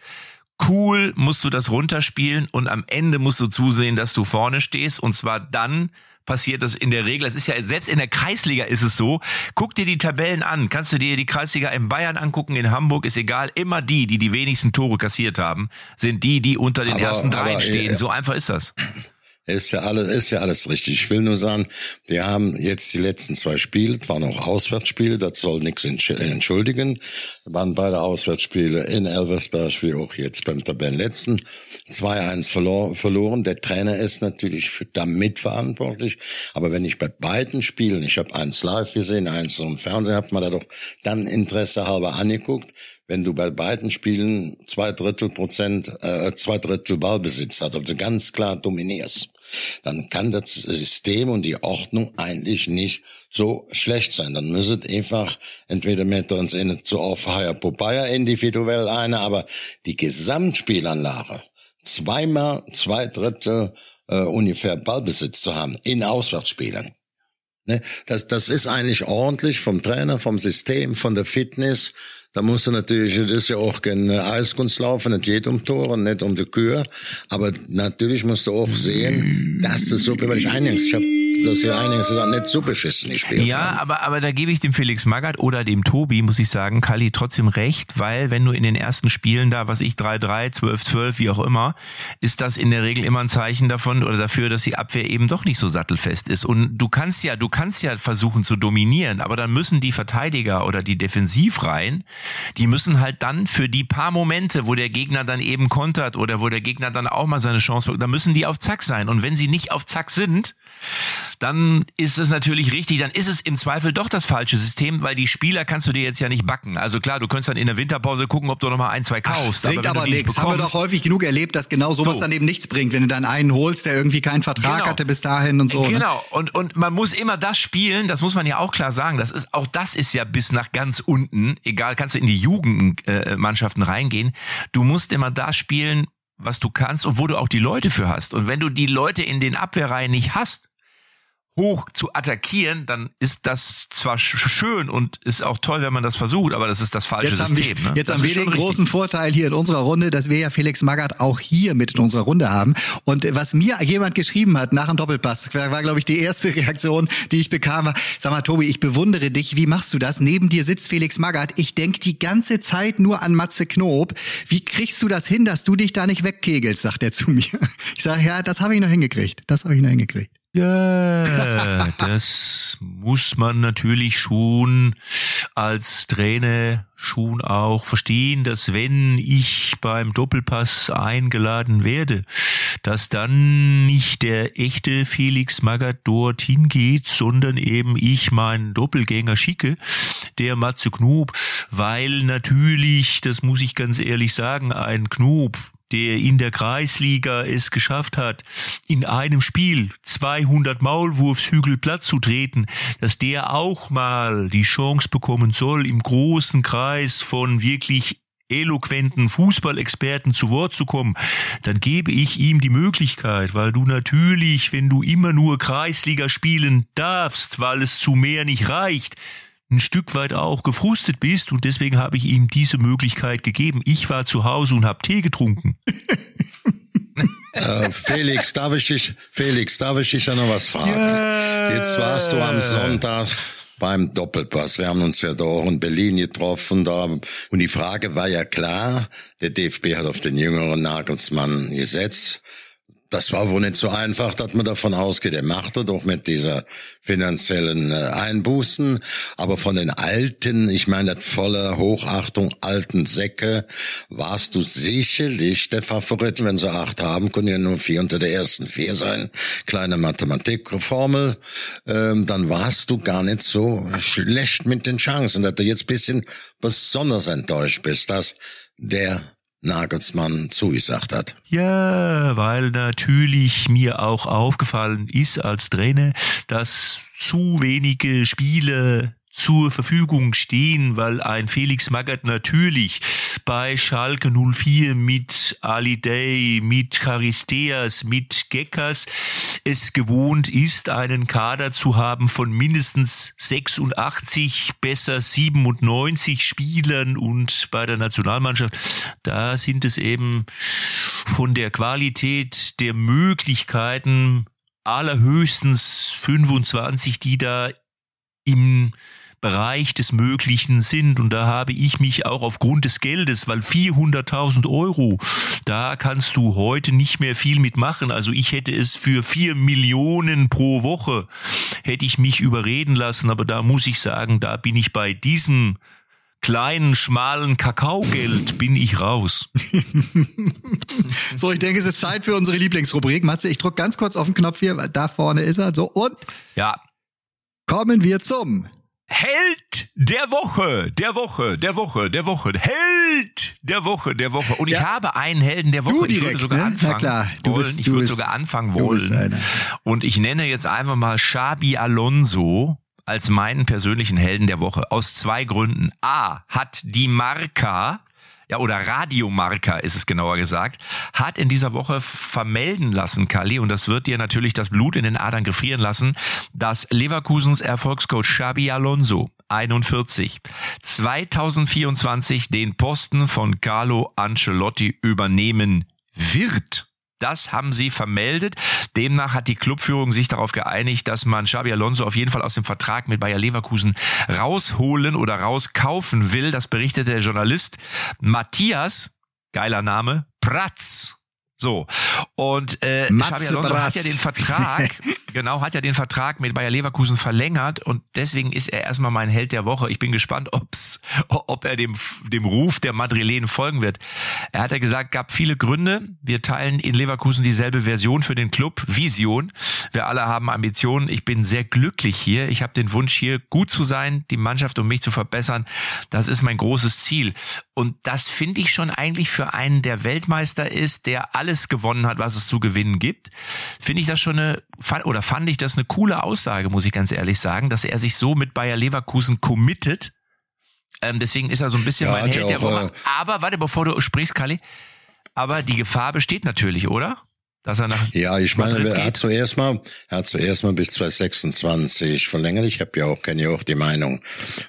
cool musst du das runterspielen und am Ende musst du zusehen, dass du vorne stehst und zwar dann passiert das in der Regel. Es ist ja selbst in der Kreisliga ist es so. Guck dir die Tabellen an. Kannst du dir die Kreisliga in Bayern angucken, in Hamburg ist egal. Immer die, die die wenigsten Tore kassiert haben, sind die, die unter den aber, ersten dreien stehen. Äh, so einfach ist das. Ist ja alles, ist ja alles richtig. Ich will nur sagen, wir haben jetzt die letzten zwei Spiele, waren auch Auswärtsspiele, das soll nichts entschuldigen. Waren beide Auswärtsspiele in Elversberg wie auch jetzt beim Tabellenletzten. 2-1 verlor, verloren. Der Trainer ist natürlich damit verantwortlich. Aber wenn ich bei beiden Spielen, ich habe eins live gesehen, eins im Fernsehen, hat man da doch dann Interesse halber angeguckt wenn du bei beiden Spielen zwei Drittel Prozent, äh, zwei Drittel Ballbesitz hast, also ganz klar dominierst dann kann das System und die Ordnung eigentlich nicht so schlecht sein. Dann müsstet einfach entweder mit uns in zu Off-Hire Popeye individuell eine, aber die Gesamtspielanlage zweimal zwei Drittel äh, ungefähr Ballbesitz zu haben in Auswärtsspielen. Ne? Das, das ist eigentlich ordentlich vom Trainer, vom System, von der Fitness. Da musst du natürlich, das ist ja auch kein Eiskunst laufen, nicht geht um Tore, nicht um die Kühe. Aber natürlich musst du auch sehen, dass das so, weil ich eingangs, ich habe dass wir einiges gesagt nicht so beschissen gespielt ja, haben. Ja, aber, aber da gebe ich dem Felix Magath oder dem Tobi, muss ich sagen, Kali trotzdem recht, weil wenn du in den ersten Spielen da, was ich, 3-3, 12-12, wie auch immer, ist das in der Regel immer ein Zeichen davon oder dafür, dass die Abwehr eben doch nicht so sattelfest ist. Und du kannst ja, du kannst ja versuchen zu dominieren, aber dann müssen die Verteidiger oder die Defensivreihen, die müssen halt dann für die paar Momente, wo der Gegner dann eben kontert oder wo der Gegner dann auch mal seine Chance bekommt, da müssen die auf Zack sein. Und wenn sie nicht auf Zack sind, dann ist es natürlich richtig, dann ist es im Zweifel doch das falsche System, weil die Spieler kannst du dir jetzt ja nicht backen. Also klar, du könntest dann in der Winterpause gucken, ob du noch mal ein, zwei kaufst. Ach, bringt aber, aber nichts. Haben wir doch häufig genug erlebt, dass genau sowas so. dann eben nichts bringt, wenn du dann einen holst, der irgendwie keinen Vertrag genau. hatte bis dahin und so. Ne? Genau. Ne? Und, und man muss immer das spielen, das muss man ja auch klar sagen. Das ist, auch das ist ja bis nach ganz unten, egal, kannst du in die Jugendmannschaften äh, reingehen. Du musst immer das spielen, was du kannst und wo du auch die Leute für hast. Und wenn du die Leute in den Abwehrreihen nicht hast, hoch zu attackieren, dann ist das zwar schön und ist auch toll, wenn man das versucht, aber das ist das falsche jetzt System. Wir, ne? Jetzt das haben wir den richtig. großen Vorteil hier in unserer Runde, dass wir ja Felix Magath auch hier mit in unserer Runde haben. Und was mir jemand geschrieben hat nach dem Doppelpass, war, war glaube ich die erste [laughs] Reaktion, die ich bekam, war, sag mal Tobi, ich bewundere dich, wie machst du das? Neben dir sitzt Felix Magath, ich denk die ganze Zeit nur an Matze Knob. Wie kriegst du das hin, dass du dich da nicht wegkegelst, sagt er zu mir. [laughs] Ich sage, ja, das habe ich noch hingekriegt. Das habe ich noch hingekriegt. Ja, [laughs] das muss man natürlich schon als Trainer schon auch verstehen, dass wenn ich beim Doppelpass eingeladen werde, dass dann nicht der echte Felix Magath dorthin geht, sondern eben ich meinen Doppelgänger schicke, der Matze Knob, weil natürlich, das muss ich ganz ehrlich sagen, ein Knob der in der Kreisliga es geschafft hat, in einem Spiel 200 Maulwurfshügel platt zu treten, dass der auch mal die Chance bekommen soll, im großen Kreis von wirklich eloquenten Fußballexperten zu Wort zu kommen, dann gebe ich ihm die Möglichkeit, weil du natürlich, wenn du immer nur Kreisliga spielen darfst, weil es zu mehr nicht reicht, ein Stück weit auch gefrustet bist und deswegen habe ich ihm diese Möglichkeit gegeben. Ich war zu Hause und habe Tee getrunken. [laughs] äh, Felix, darf ich dich, Felix, darf ich dich ja noch was fragen? Ja. Jetzt warst du am Sonntag beim Doppelpass. Wir haben uns ja da auch in Berlin getroffen da und die Frage war ja klar, der DFB hat auf den jüngeren Nagelsmann gesetzt das war wohl nicht so einfach, dass man davon ausgeht. Er machte doch mit dieser finanziellen äh, Einbußen. Aber von den alten, ich meine, voller Hochachtung alten Säcke, warst du sicherlich der Favorit. Wenn sie acht haben, können ja nur vier unter der ersten vier sein. Kleine Mathematikformel. Ähm, dann warst du gar nicht so schlecht mit den Chancen, dass du jetzt bisschen besonders enttäuscht bist, dass der Nagelsmann zugesagt hat. Ja, weil natürlich mir auch aufgefallen ist als Trainer, dass zu wenige Spiele zur Verfügung stehen, weil ein Felix Magath natürlich bei Schalke 04 mit Ali Day, mit Charisteas, mit Geckers es gewohnt ist, einen Kader zu haben von mindestens 86, besser 97 Spielern und bei der Nationalmannschaft, da sind es eben von der Qualität der Möglichkeiten allerhöchstens 25, die da im Bereich des Möglichen sind. Und da habe ich mich auch aufgrund des Geldes, weil 400.000 Euro, da kannst du heute nicht mehr viel mitmachen. Also ich hätte es für vier Millionen pro Woche, hätte ich mich überreden lassen. Aber da muss ich sagen, da bin ich bei diesem kleinen, schmalen Kakaogeld bin ich raus. [laughs] so, ich denke, es ist Zeit für unsere Lieblingsrubrik. Matze, ich drücke ganz kurz auf den Knopf hier, da vorne ist er. So, und ja. kommen wir zum Held der Woche, der Woche, der Woche, der Woche, Held der Woche, der Woche. Und ja. ich habe einen Helden der Woche. Du direkt, ich würde sogar ne? anfangen Na klar, du wollen. bist, ich würde bist, sogar anfangen wollen. Und ich nenne jetzt einfach mal Xabi Alonso als meinen persönlichen Helden der Woche. Aus zwei Gründen. A, hat die Marca ja, oder Radiomarker ist es genauer gesagt, hat in dieser Woche vermelden lassen, Kali, und das wird dir natürlich das Blut in den Adern gefrieren lassen, dass Leverkusens Erfolgscoach Xabi Alonso 41 2024 den Posten von Carlo Ancelotti übernehmen wird. Das haben sie vermeldet. Demnach hat die Clubführung sich darauf geeinigt, dass man Xabi Alonso auf jeden Fall aus dem Vertrag mit Bayer Leverkusen rausholen oder rauskaufen will. Das berichtete der Journalist Matthias, geiler Name, Pratz. So. Und äh, Xabi Alonso Brass. hat ja den Vertrag, [laughs] genau, hat ja den Vertrag mit Bayer Leverkusen verlängert und deswegen ist er erstmal mein Held der Woche. Ich bin gespannt, ob's, ob er dem, dem Ruf der Madrilenen folgen wird. Er hat ja gesagt, gab viele Gründe. Wir teilen in Leverkusen dieselbe Version für den Club, Vision. Wir alle haben Ambitionen. Ich bin sehr glücklich hier. Ich habe den Wunsch hier gut zu sein, die Mannschaft um mich zu verbessern. Das ist mein großes Ziel. Und das finde ich schon eigentlich für einen, der Weltmeister ist, der alles gewonnen hat, was es zu gewinnen gibt, finde ich das schon eine, oder fand ich das eine coole Aussage, muss ich ganz ehrlich sagen, dass er sich so mit Bayer Leverkusen committet. Ähm, deswegen ist er so ein bisschen ja, mein Held der Woche. Äh, aber warte, bevor du sprichst, Kali, aber die Gefahr besteht natürlich, oder? dass er nach Ja, ich meine, er hat zuerst mal, er hat zuerst mal bis 2026 verlängert. Ich habe ja auch, kenne ja auch die Meinung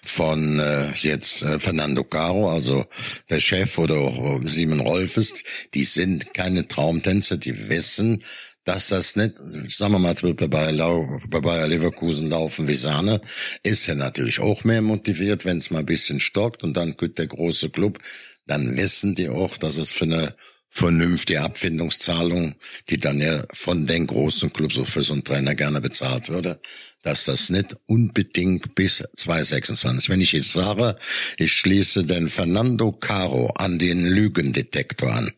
von äh, jetzt äh, Fernando Caro, also der Chef oder auch äh, Simon Rolfes, die sind keine Traumtänzer, die wissen, dass das nicht, sagen wir mal, bei, Lau, bei Bayer Leverkusen laufen wie Sahne, ist er natürlich auch mehr motiviert, wenn es mal ein bisschen stockt und dann kommt der große Club, dann wissen die auch, dass es für eine vernünftige Abfindungszahlung, die dann ja von den großen Clubs auch für so einen Trainer gerne bezahlt würde, dass das nicht unbedingt bis 2026. Wenn ich jetzt sage, ich schließe den Fernando Caro an den Lügendetektor an,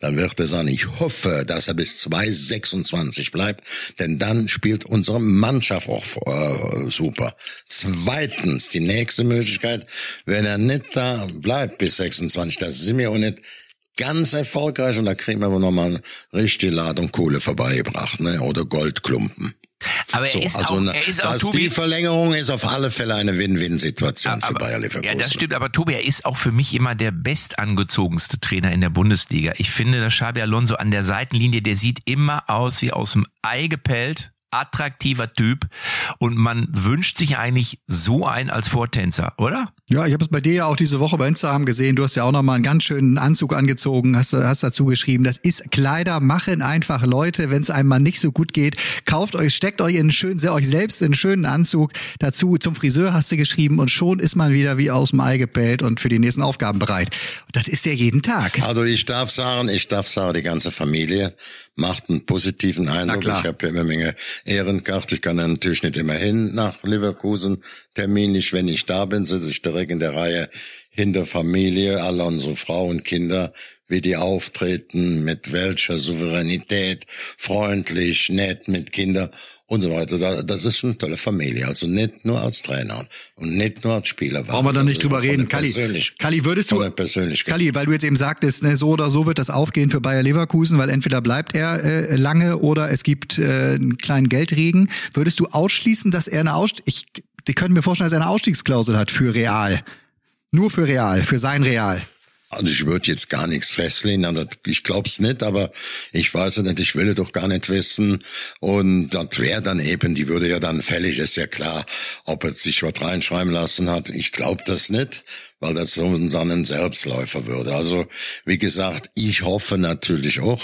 dann wird er sagen, ich hoffe, dass er bis 2026 bleibt, denn dann spielt unsere Mannschaft auch äh, super. Zweitens, die nächste Möglichkeit, wenn er nicht da bleibt bis 26, das sind wir auch nicht ganz erfolgreich und da kriegen wir noch mal eine richtige Ladung Kohle vorbeigebracht, ne? Oder Goldklumpen. Aber er so, ist also auch, er ist auch Tobi, die Verlängerung ist auf alle Fälle eine Win-Win-Situation für Bayer Leverkusen. Ja, das stimmt. Aber Tobi, er ist auch für mich immer der bestangezogenste Trainer in der Bundesliga. Ich finde, dass Xabi Alonso an der Seitenlinie, der sieht immer aus wie aus dem Ei gepellt attraktiver Typ und man wünscht sich eigentlich so einen als Vortänzer, oder? Ja, ich habe es bei dir ja auch diese Woche bei Instagram gesehen. Du hast ja auch noch mal einen ganz schönen Anzug angezogen, hast, hast dazu geschrieben. Das ist Kleider machen einfach Leute, wenn es einem mal nicht so gut geht. Kauft euch, steckt euch in einen schönen, euch selbst in einen schönen Anzug dazu. Zum Friseur hast du geschrieben und schon ist man wieder wie aus dem Ei gepellt und für die nächsten Aufgaben bereit. Und das ist ja jeden Tag. Also ich darf sagen, ich darf sagen, die ganze Familie macht einen positiven Eindruck. Ich habe ja immer Menge Ehrenkarte. Ich kann ja natürlich nicht immer hin nach Leverkusen. Terminlich, wenn ich da bin, sitze ich direkt in der Reihe hinter Familie, alle unsere Frau und Kinder wie die auftreten, mit welcher Souveränität, freundlich, nett mit Kindern und so weiter. Das ist eine tolle Familie. Also nicht nur als Trainer und nicht nur als Spieler. Brauchen wir da nicht drüber reden. Kalli, Kalli, würdest du, Kalli, weil du jetzt eben sagtest, ne, so oder so wird das aufgehen für Bayer Leverkusen, weil entweder bleibt er äh, lange oder es gibt äh, einen kleinen Geldregen. Würdest du ausschließen, dass er eine Ausstieg, ich, die können mir vorstellen, dass er eine Ausstiegsklausel hat für Real. Nur für Real, für sein Real. Also ich würde jetzt gar nichts festlegen, ich glaub's nicht, aber ich weiß es nicht, ich will doch gar nicht wissen. Und das wäre dann eben, die würde ja dann fällig, ist ja klar, ob er sich was reinschreiben lassen hat. Ich glaube das nicht, weil das so ein Selbstläufer würde. Also wie gesagt, ich hoffe natürlich auch,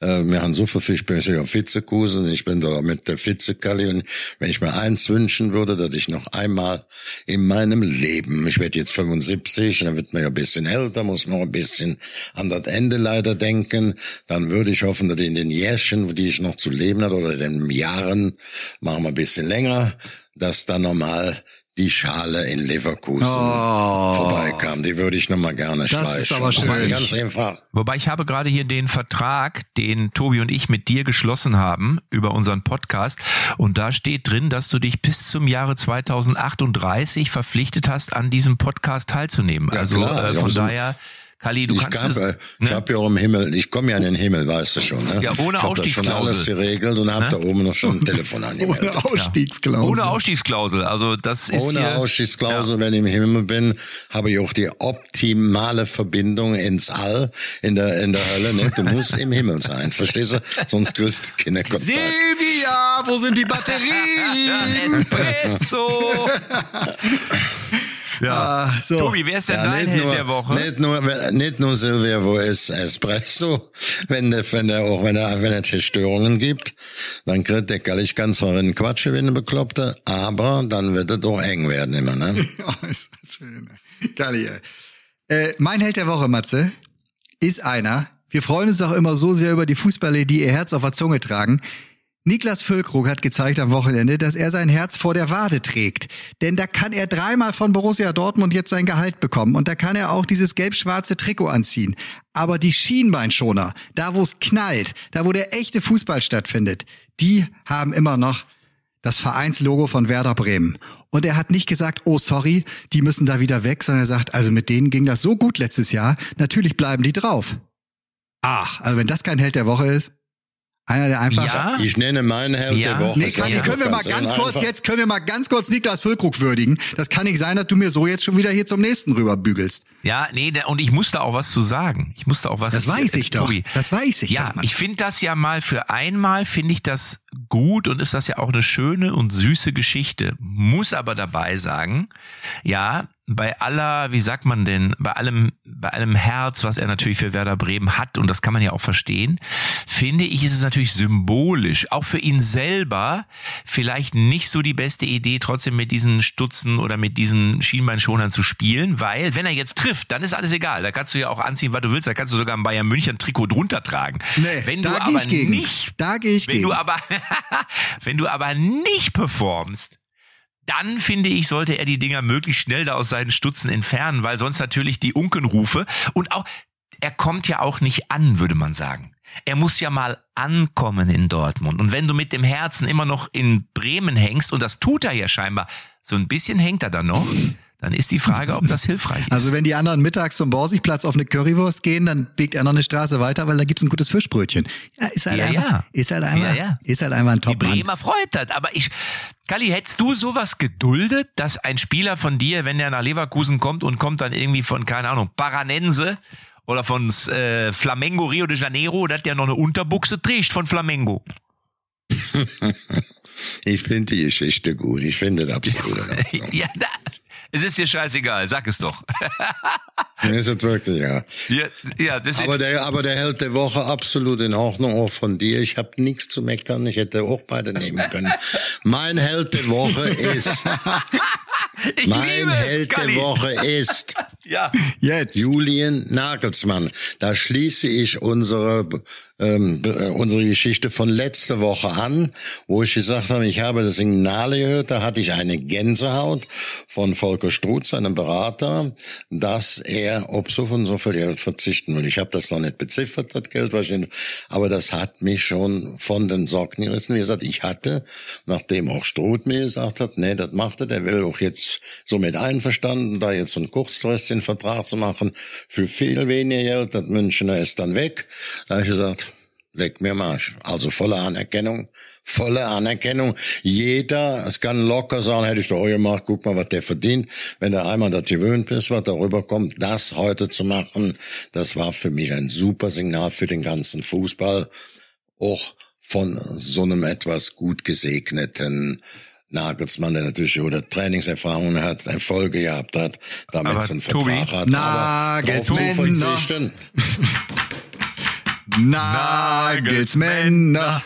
äh, wir haben so viel, ich bin ja Vizekusen, ich bin da mit der Vizekalli und wenn ich mir eins wünschen würde, dass ich noch einmal in meinem Leben, ich werde jetzt 75, dann wird man ja ein bisschen älter, muss man ein bisschen an das Ende leider denken, dann würde ich hoffen, dass in den Jährchen, die ich noch zu leben hat oder in den Jahren, machen wir ein bisschen länger, dass da nochmal die Schale in Leverkusen oh. vorbeikam. Die würde ich nochmal gerne das streichen. Das ist aber schön. Ganz einfach. Wobei ich habe gerade hier den Vertrag, den Tobi und ich mit dir geschlossen haben über unseren Podcast. Und da steht drin, dass du dich bis zum Jahre 2038 verpflichtet hast, an diesem Podcast teilzunehmen. Ja, also klar. Äh, von daher Kali, du ich kannst gab, es, ne? Ich habe ja auch im Himmel, ich komme ja in den Himmel, weißt du schon. Ne? Ja, ohne ich Ausstiegsklausel. Ich habe schon alles geregelt und habe ne? da oben noch schon ein Telefon [laughs] angemeldet. Ohne Ausstiegsklausel. Ohne Ausstiegsklausel, also das ist Ohne hier, Ausstiegsklausel, ja. wenn ich im Himmel bin, habe ich auch die optimale Verbindung ins All, in der, in der Hölle. Ne? Du musst im Himmel sein, verstehst du? Sonst kriegst du keine Kontakt. Silvia, wo sind die Batterien? [laughs] Espresso! [laughs] Ja. Ah, so. Tobi, wer ist denn ja, dein Held nur, der Woche? Nicht nur, nicht nur Silvia, wo es Espresso, wenn der, wenn der auch, wenn er, wenn er Störungen gibt, dann kriegt der Gallig ganz verrinnen Quatsch, wenn er Bekloppte, aber dann wird es doch eng werden immer, ne? [laughs] ja, ist schön. Galli, äh, mein Held der Woche, Matze, ist einer, wir freuen uns auch immer so sehr über die Fußballer, die ihr Herz auf der Zunge tragen. Niklas Füllkrug hat gezeigt am Wochenende, dass er sein Herz vor der Wade trägt. Denn da kann er dreimal von Borussia Dortmund jetzt sein Gehalt bekommen und da kann er auch dieses gelb-schwarze Trikot anziehen. Aber die Schienbeinschoner, da wo es knallt, da wo der echte Fußball stattfindet, die haben immer noch das Vereinslogo von Werder Bremen. Und er hat nicht gesagt, oh sorry, die müssen da wieder weg, sondern er sagt, also mit denen ging das so gut letztes Jahr, natürlich bleiben die drauf. Ach, also wenn das kein Held der Woche ist. Einer, der einfach. Ja. Ich nenne meinen Held ja. der Woche. Nee, Kati, können wir mal ganz kurz einfach. jetzt, können wir mal ganz kurz Niklas Füllkrug würdigen. Das kann nicht sein, dass du mir so jetzt schon wieder hier zum nächsten rüberbügelst. Ja, nee, und ich musste auch was zu sagen. Ich musste auch was. Das weiß ich äh, doch. Das weiß ich ja, doch. Ja, ich finde das ja mal für einmal finde ich das gut und ist das ja auch eine schöne und süße Geschichte. Muss aber dabei sagen, ja, bei aller, wie sagt man denn, bei allem, bei allem Herz, was er natürlich für Werder Bremen hat, und das kann man ja auch verstehen, finde ich, ist es natürlich symbolisch, auch für ihn selber vielleicht nicht so die beste Idee, trotzdem mit diesen Stutzen oder mit diesen Schienbeinschonern zu spielen, weil, wenn er jetzt trifft, dann ist alles egal. Da kannst du ja auch anziehen, was du willst, da kannst du sogar ein Bayern München Trikot drunter tragen. Nee, wenn du aber nicht, da gehe ich wenn gegen. du aber, [laughs] wenn du aber nicht performst, dann finde ich, sollte er die Dinger möglichst schnell da aus seinen Stutzen entfernen, weil sonst natürlich die Unkenrufe und auch, er kommt ja auch nicht an, würde man sagen. Er muss ja mal ankommen in Dortmund. Und wenn du mit dem Herzen immer noch in Bremen hängst, und das tut er ja scheinbar, so ein bisschen hängt er da noch, dann ist die Frage, ob das hilfreich ist. Also wenn die anderen mittags zum Borsigplatz auf eine Currywurst gehen, dann biegt er noch eine Straße weiter, weil da gibt's ein gutes Fischbrötchen. Ja, ist halt ja, einfach, ja. ist halt einfach, ja, ja. ist halt einfach ein top Die Bremer freut das, aber ich, Kalli, hättest du sowas geduldet, dass ein Spieler von dir, wenn der nach Leverkusen kommt und kommt dann irgendwie von, keine Ahnung, Paranense oder von äh, Flamengo Rio de Janeiro, dass der noch eine Unterbuchse trägt von Flamengo? [laughs] ich finde die Geschichte gut. Ich finde das [laughs] absolut. ja, da, es ist dir scheißegal, sag es doch. [laughs] ist es wirklich, ja. ja, ja aber, der, aber der Held der Woche absolut in Ordnung, auch von dir. Ich habe nichts zu meckern, ich hätte auch beide nehmen können. mein Held der Woche [laughs] ist... [laughs] mein Held es, der Woche ist... [laughs] ja, jetzt. Julian Nagelsmann. Da schließe ich unsere ähm, äh, unsere Geschichte von letzter Woche an, wo ich gesagt habe, ich habe das Signal gehört, da hatte ich eine Gänsehaut von Volker Strutz, einem Berater, dass er ob so von so viel Geld verzichten will. Ich habe das noch nicht beziffert, das Geld wahrscheinlich, aber das hat mich schon von den Socken gerissen. Wie gesagt, ich hatte, nachdem auch Struth mir gesagt hat, nee, das macht er, der will auch jetzt so mit einverstanden, da jetzt einen kurzfristigen Vertrag zu machen, für viel weniger Geld, das Münchner ist dann weg. Da habe ich gesagt, Leck mir Marsch. Also volle Anerkennung, volle Anerkennung. Jeder, es kann locker sagen, hätte ich doch gemacht, guck mal, was der verdient. Wenn du einmal das gewöhnt bist, was darüber kommt, das heute zu machen, das war für mich ein super Signal für den ganzen Fußball. Auch von so einem etwas gut gesegneten Nagelsmann, der natürlich oder Trainingserfahrungen hat, Erfolge gehabt hat, damit so einen Vertrag hat. Nagelsmann. [laughs] Nagelsmänner.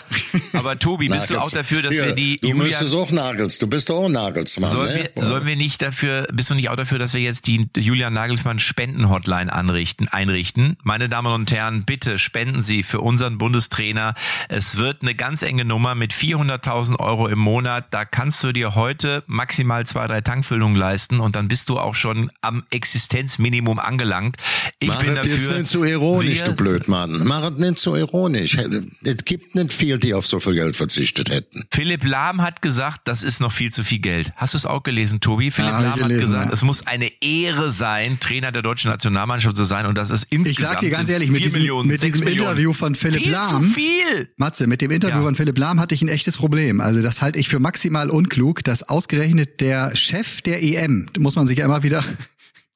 Aber Tobi, bist Nagels. du auch dafür, dass ja, wir die Du Julian müsstest auch Nagels, du bist doch auch Nagelsmann. Sollen, ne? wir, sollen wir nicht dafür, bist du nicht auch dafür, dass wir jetzt die Julian Nagelsmann Spenden-Hotline anrichten, einrichten? Meine Damen und Herren, bitte spenden Sie für unseren Bundestrainer. Es wird eine ganz enge Nummer mit 400.000 Euro im Monat. Da kannst du dir heute maximal zwei, drei Tankfüllungen leisten und dann bist du auch schon am Existenzminimum angelangt. Ich Mach bin dafür. Jetzt nicht so ironisch, du Blödmann. Mach nicht so ironisch. Es gibt nicht viel, die auf so viel Geld verzichtet hätten. Philipp Lahm hat gesagt, das ist noch viel zu viel Geld. Hast du es auch gelesen, Tobi? Philipp ja, Lahm gelesen, hat gesagt, ja. es muss eine Ehre sein, Trainer der deutschen Nationalmannschaft zu sein und das ist insgesamt Ich sag dir ganz ehrlich, mit diesem, Millionen, mit diesem Interview von Philipp viel Lahm, zu viel. Matze, mit dem Interview ja. von Philipp Lahm hatte ich ein echtes Problem. Also das halte ich für maximal unklug, dass ausgerechnet der Chef der EM, muss man sich ja immer wieder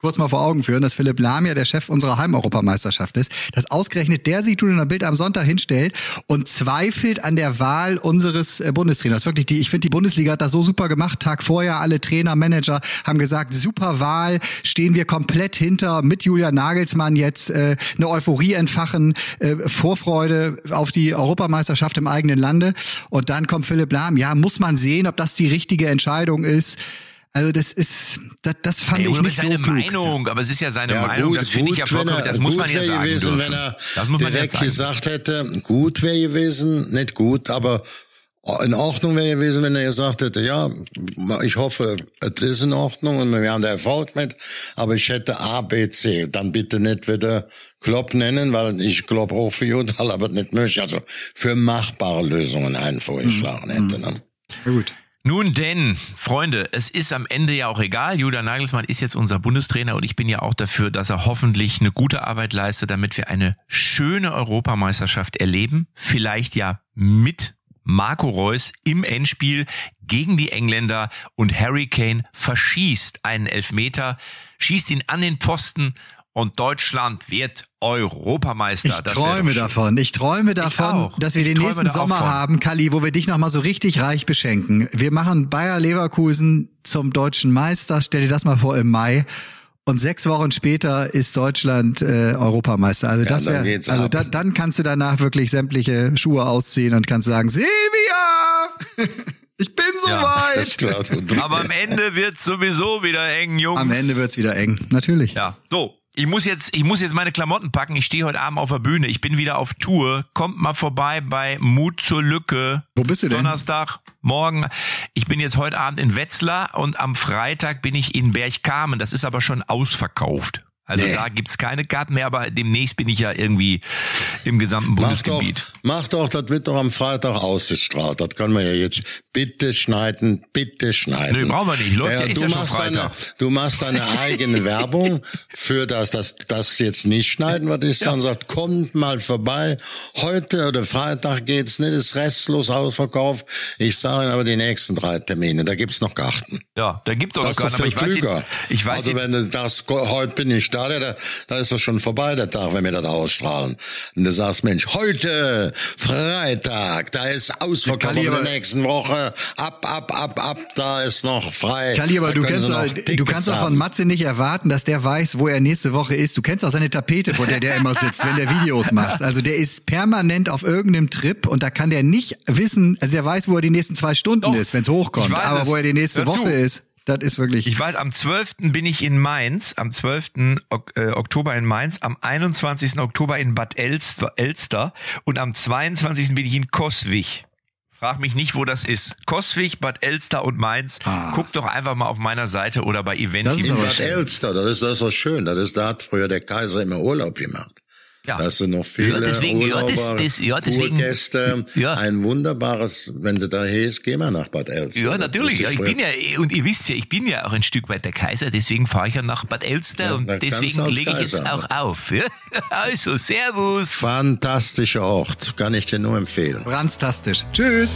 kurz mal vor Augen führen, dass Philipp Lahm ja der Chef unserer Heimeuropameisterschaft ist, dass ausgerechnet der sich in der Bild am Sonntag hinstellt und zweifelt an der Wahl unseres äh, Bundestrainers. Wirklich, die, ich finde, die Bundesliga hat das so super gemacht. Tag vorher alle Trainer, Manager haben gesagt, super Wahl, stehen wir komplett hinter, mit Julia Nagelsmann jetzt äh, eine Euphorie entfachen, äh, Vorfreude auf die Europameisterschaft im eigenen Lande. Und dann kommt Philipp Lahm. Ja, muss man sehen, ob das die richtige Entscheidung ist. Also das ist, das, das fand hey, ich nicht so seine klug. Meinung, aber es ist ja seine ja, Meinung. Gut, das finde ich ja vollkommen. Das muss man ja sagen gewesen, dürfen. wenn er das muss man direkt ja gesagt hätte, gut wäre gewesen, nicht gut, aber in Ordnung wäre gewesen, wenn er gesagt hätte, ja, ich hoffe, es ist in Ordnung und wir haben da Erfolg mit, aber ich hätte A, B, C. Dann bitte nicht wieder Klopp nennen, weil ich Klopp auch für Judal, aber nicht möglich. Also für machbare Lösungen einen vorgeschlagen mhm. hätte. Ne? Ja, gut. Nun denn, Freunde, es ist am Ende ja auch egal. Julian Nagelsmann ist jetzt unser Bundestrainer und ich bin ja auch dafür, dass er hoffentlich eine gute Arbeit leistet, damit wir eine schöne Europameisterschaft erleben. Vielleicht ja mit Marco Reus im Endspiel gegen die Engländer und Harry Kane verschießt einen Elfmeter, schießt ihn an den Pfosten und Deutschland wird Europameister. Ich das träume davon. Ich träume davon, ich dass wir ich den nächsten Sommer haben, Kali, wo wir dich nochmal so richtig reich beschenken. Wir machen Bayer Leverkusen zum deutschen Meister. Stell dir das mal vor im Mai. Und sechs Wochen später ist Deutschland äh, Europameister. Also ja, das wäre, also da, dann kannst du danach wirklich sämtliche Schuhe ausziehen und kannst sagen, Silvia! [laughs] Ich bin so ja, weit. [laughs] Aber am Ende wird's sowieso wieder eng, Jungs. Am Ende wird's wieder eng, natürlich. Ja, so. Ich muss jetzt, ich muss jetzt meine Klamotten packen. Ich stehe heute Abend auf der Bühne. Ich bin wieder auf Tour. Kommt mal vorbei bei Mut zur Lücke. Wo bist du denn? Donnerstag, morgen. Ich bin jetzt heute Abend in Wetzlar und am Freitag bin ich in Bergkamen. Das ist aber schon ausverkauft. Also nee. da gibt's keine Karten mehr, aber demnächst bin ich ja irgendwie im gesamten Bundesgebiet. Mach doch, mach doch das wird doch am Freitag ausgestrahlt. Das können wir ja jetzt bitte schneiden, bitte schneiden. Nee, brauchen wir nicht. Läuft ja, ja, du ja machst. Deine, du machst deine [laughs] eigene Werbung für das, das, das jetzt nicht schneiden, was ich ja. dann sagt, kommt mal vorbei. Heute oder Freitag geht's nicht, ist restlos ausverkauft. Ich sage Ihnen aber die nächsten drei Termine, da gibt's noch Karten. Ja, da gibt's auch das noch Karten, aber ich weiß, ich weiß Also wenn du das, heute bin ich Stadion, da, da ist doch schon vorbei der Tag, wenn wir das ausstrahlen. Und du sagst, Mensch, heute, Freitag, da ist Ausverkauf in der nächsten Woche, ab, ab, ab, ab, da ist noch frei. Kali, aber du kannst, doch, du kannst doch von Matze nicht erwarten, dass der weiß, wo er nächste Woche ist. Du kennst auch seine Tapete, vor der der immer sitzt, wenn der Videos macht. Also der ist permanent auf irgendeinem Trip und da kann der nicht wissen, also der weiß, wo er die nächsten zwei Stunden doch, ist, wenn es hochkommt. Aber es. wo er die nächste Woche ist. Das ist wirklich. Ich weiß, am 12. bin ich in Mainz, am 12. Äh, Oktober in Mainz, am 21. Oktober in Bad Elster, Elster und am 22. bin ich in Koswig. Frag mich nicht, wo das ist. Koswig, Bad Elster und Mainz. Ah. Guck doch einfach mal auf meiner Seite oder bei Event. In Bad Elster, das ist, das ist so schön. Das ist, da hat früher der Kaiser immer Urlaub gemacht. Ja. Da hast du noch viele ja, deswegen, Urlauber, ja, das, das, ja, deswegen, Gäste. Ja. Ein wunderbares, wenn du da hierst, geh mal nach Bad Elster. Ja, natürlich. Ja, ich bin ja, und ihr wisst ja, ich bin ja auch ein Stück weit der Kaiser, deswegen fahre ich ja nach Bad Elster ja, und deswegen lege ich jetzt auch auf. Ja? [laughs] Also, Servus. Fantastischer Ort, kann ich dir nur empfehlen. Ranztastisch. Tschüss.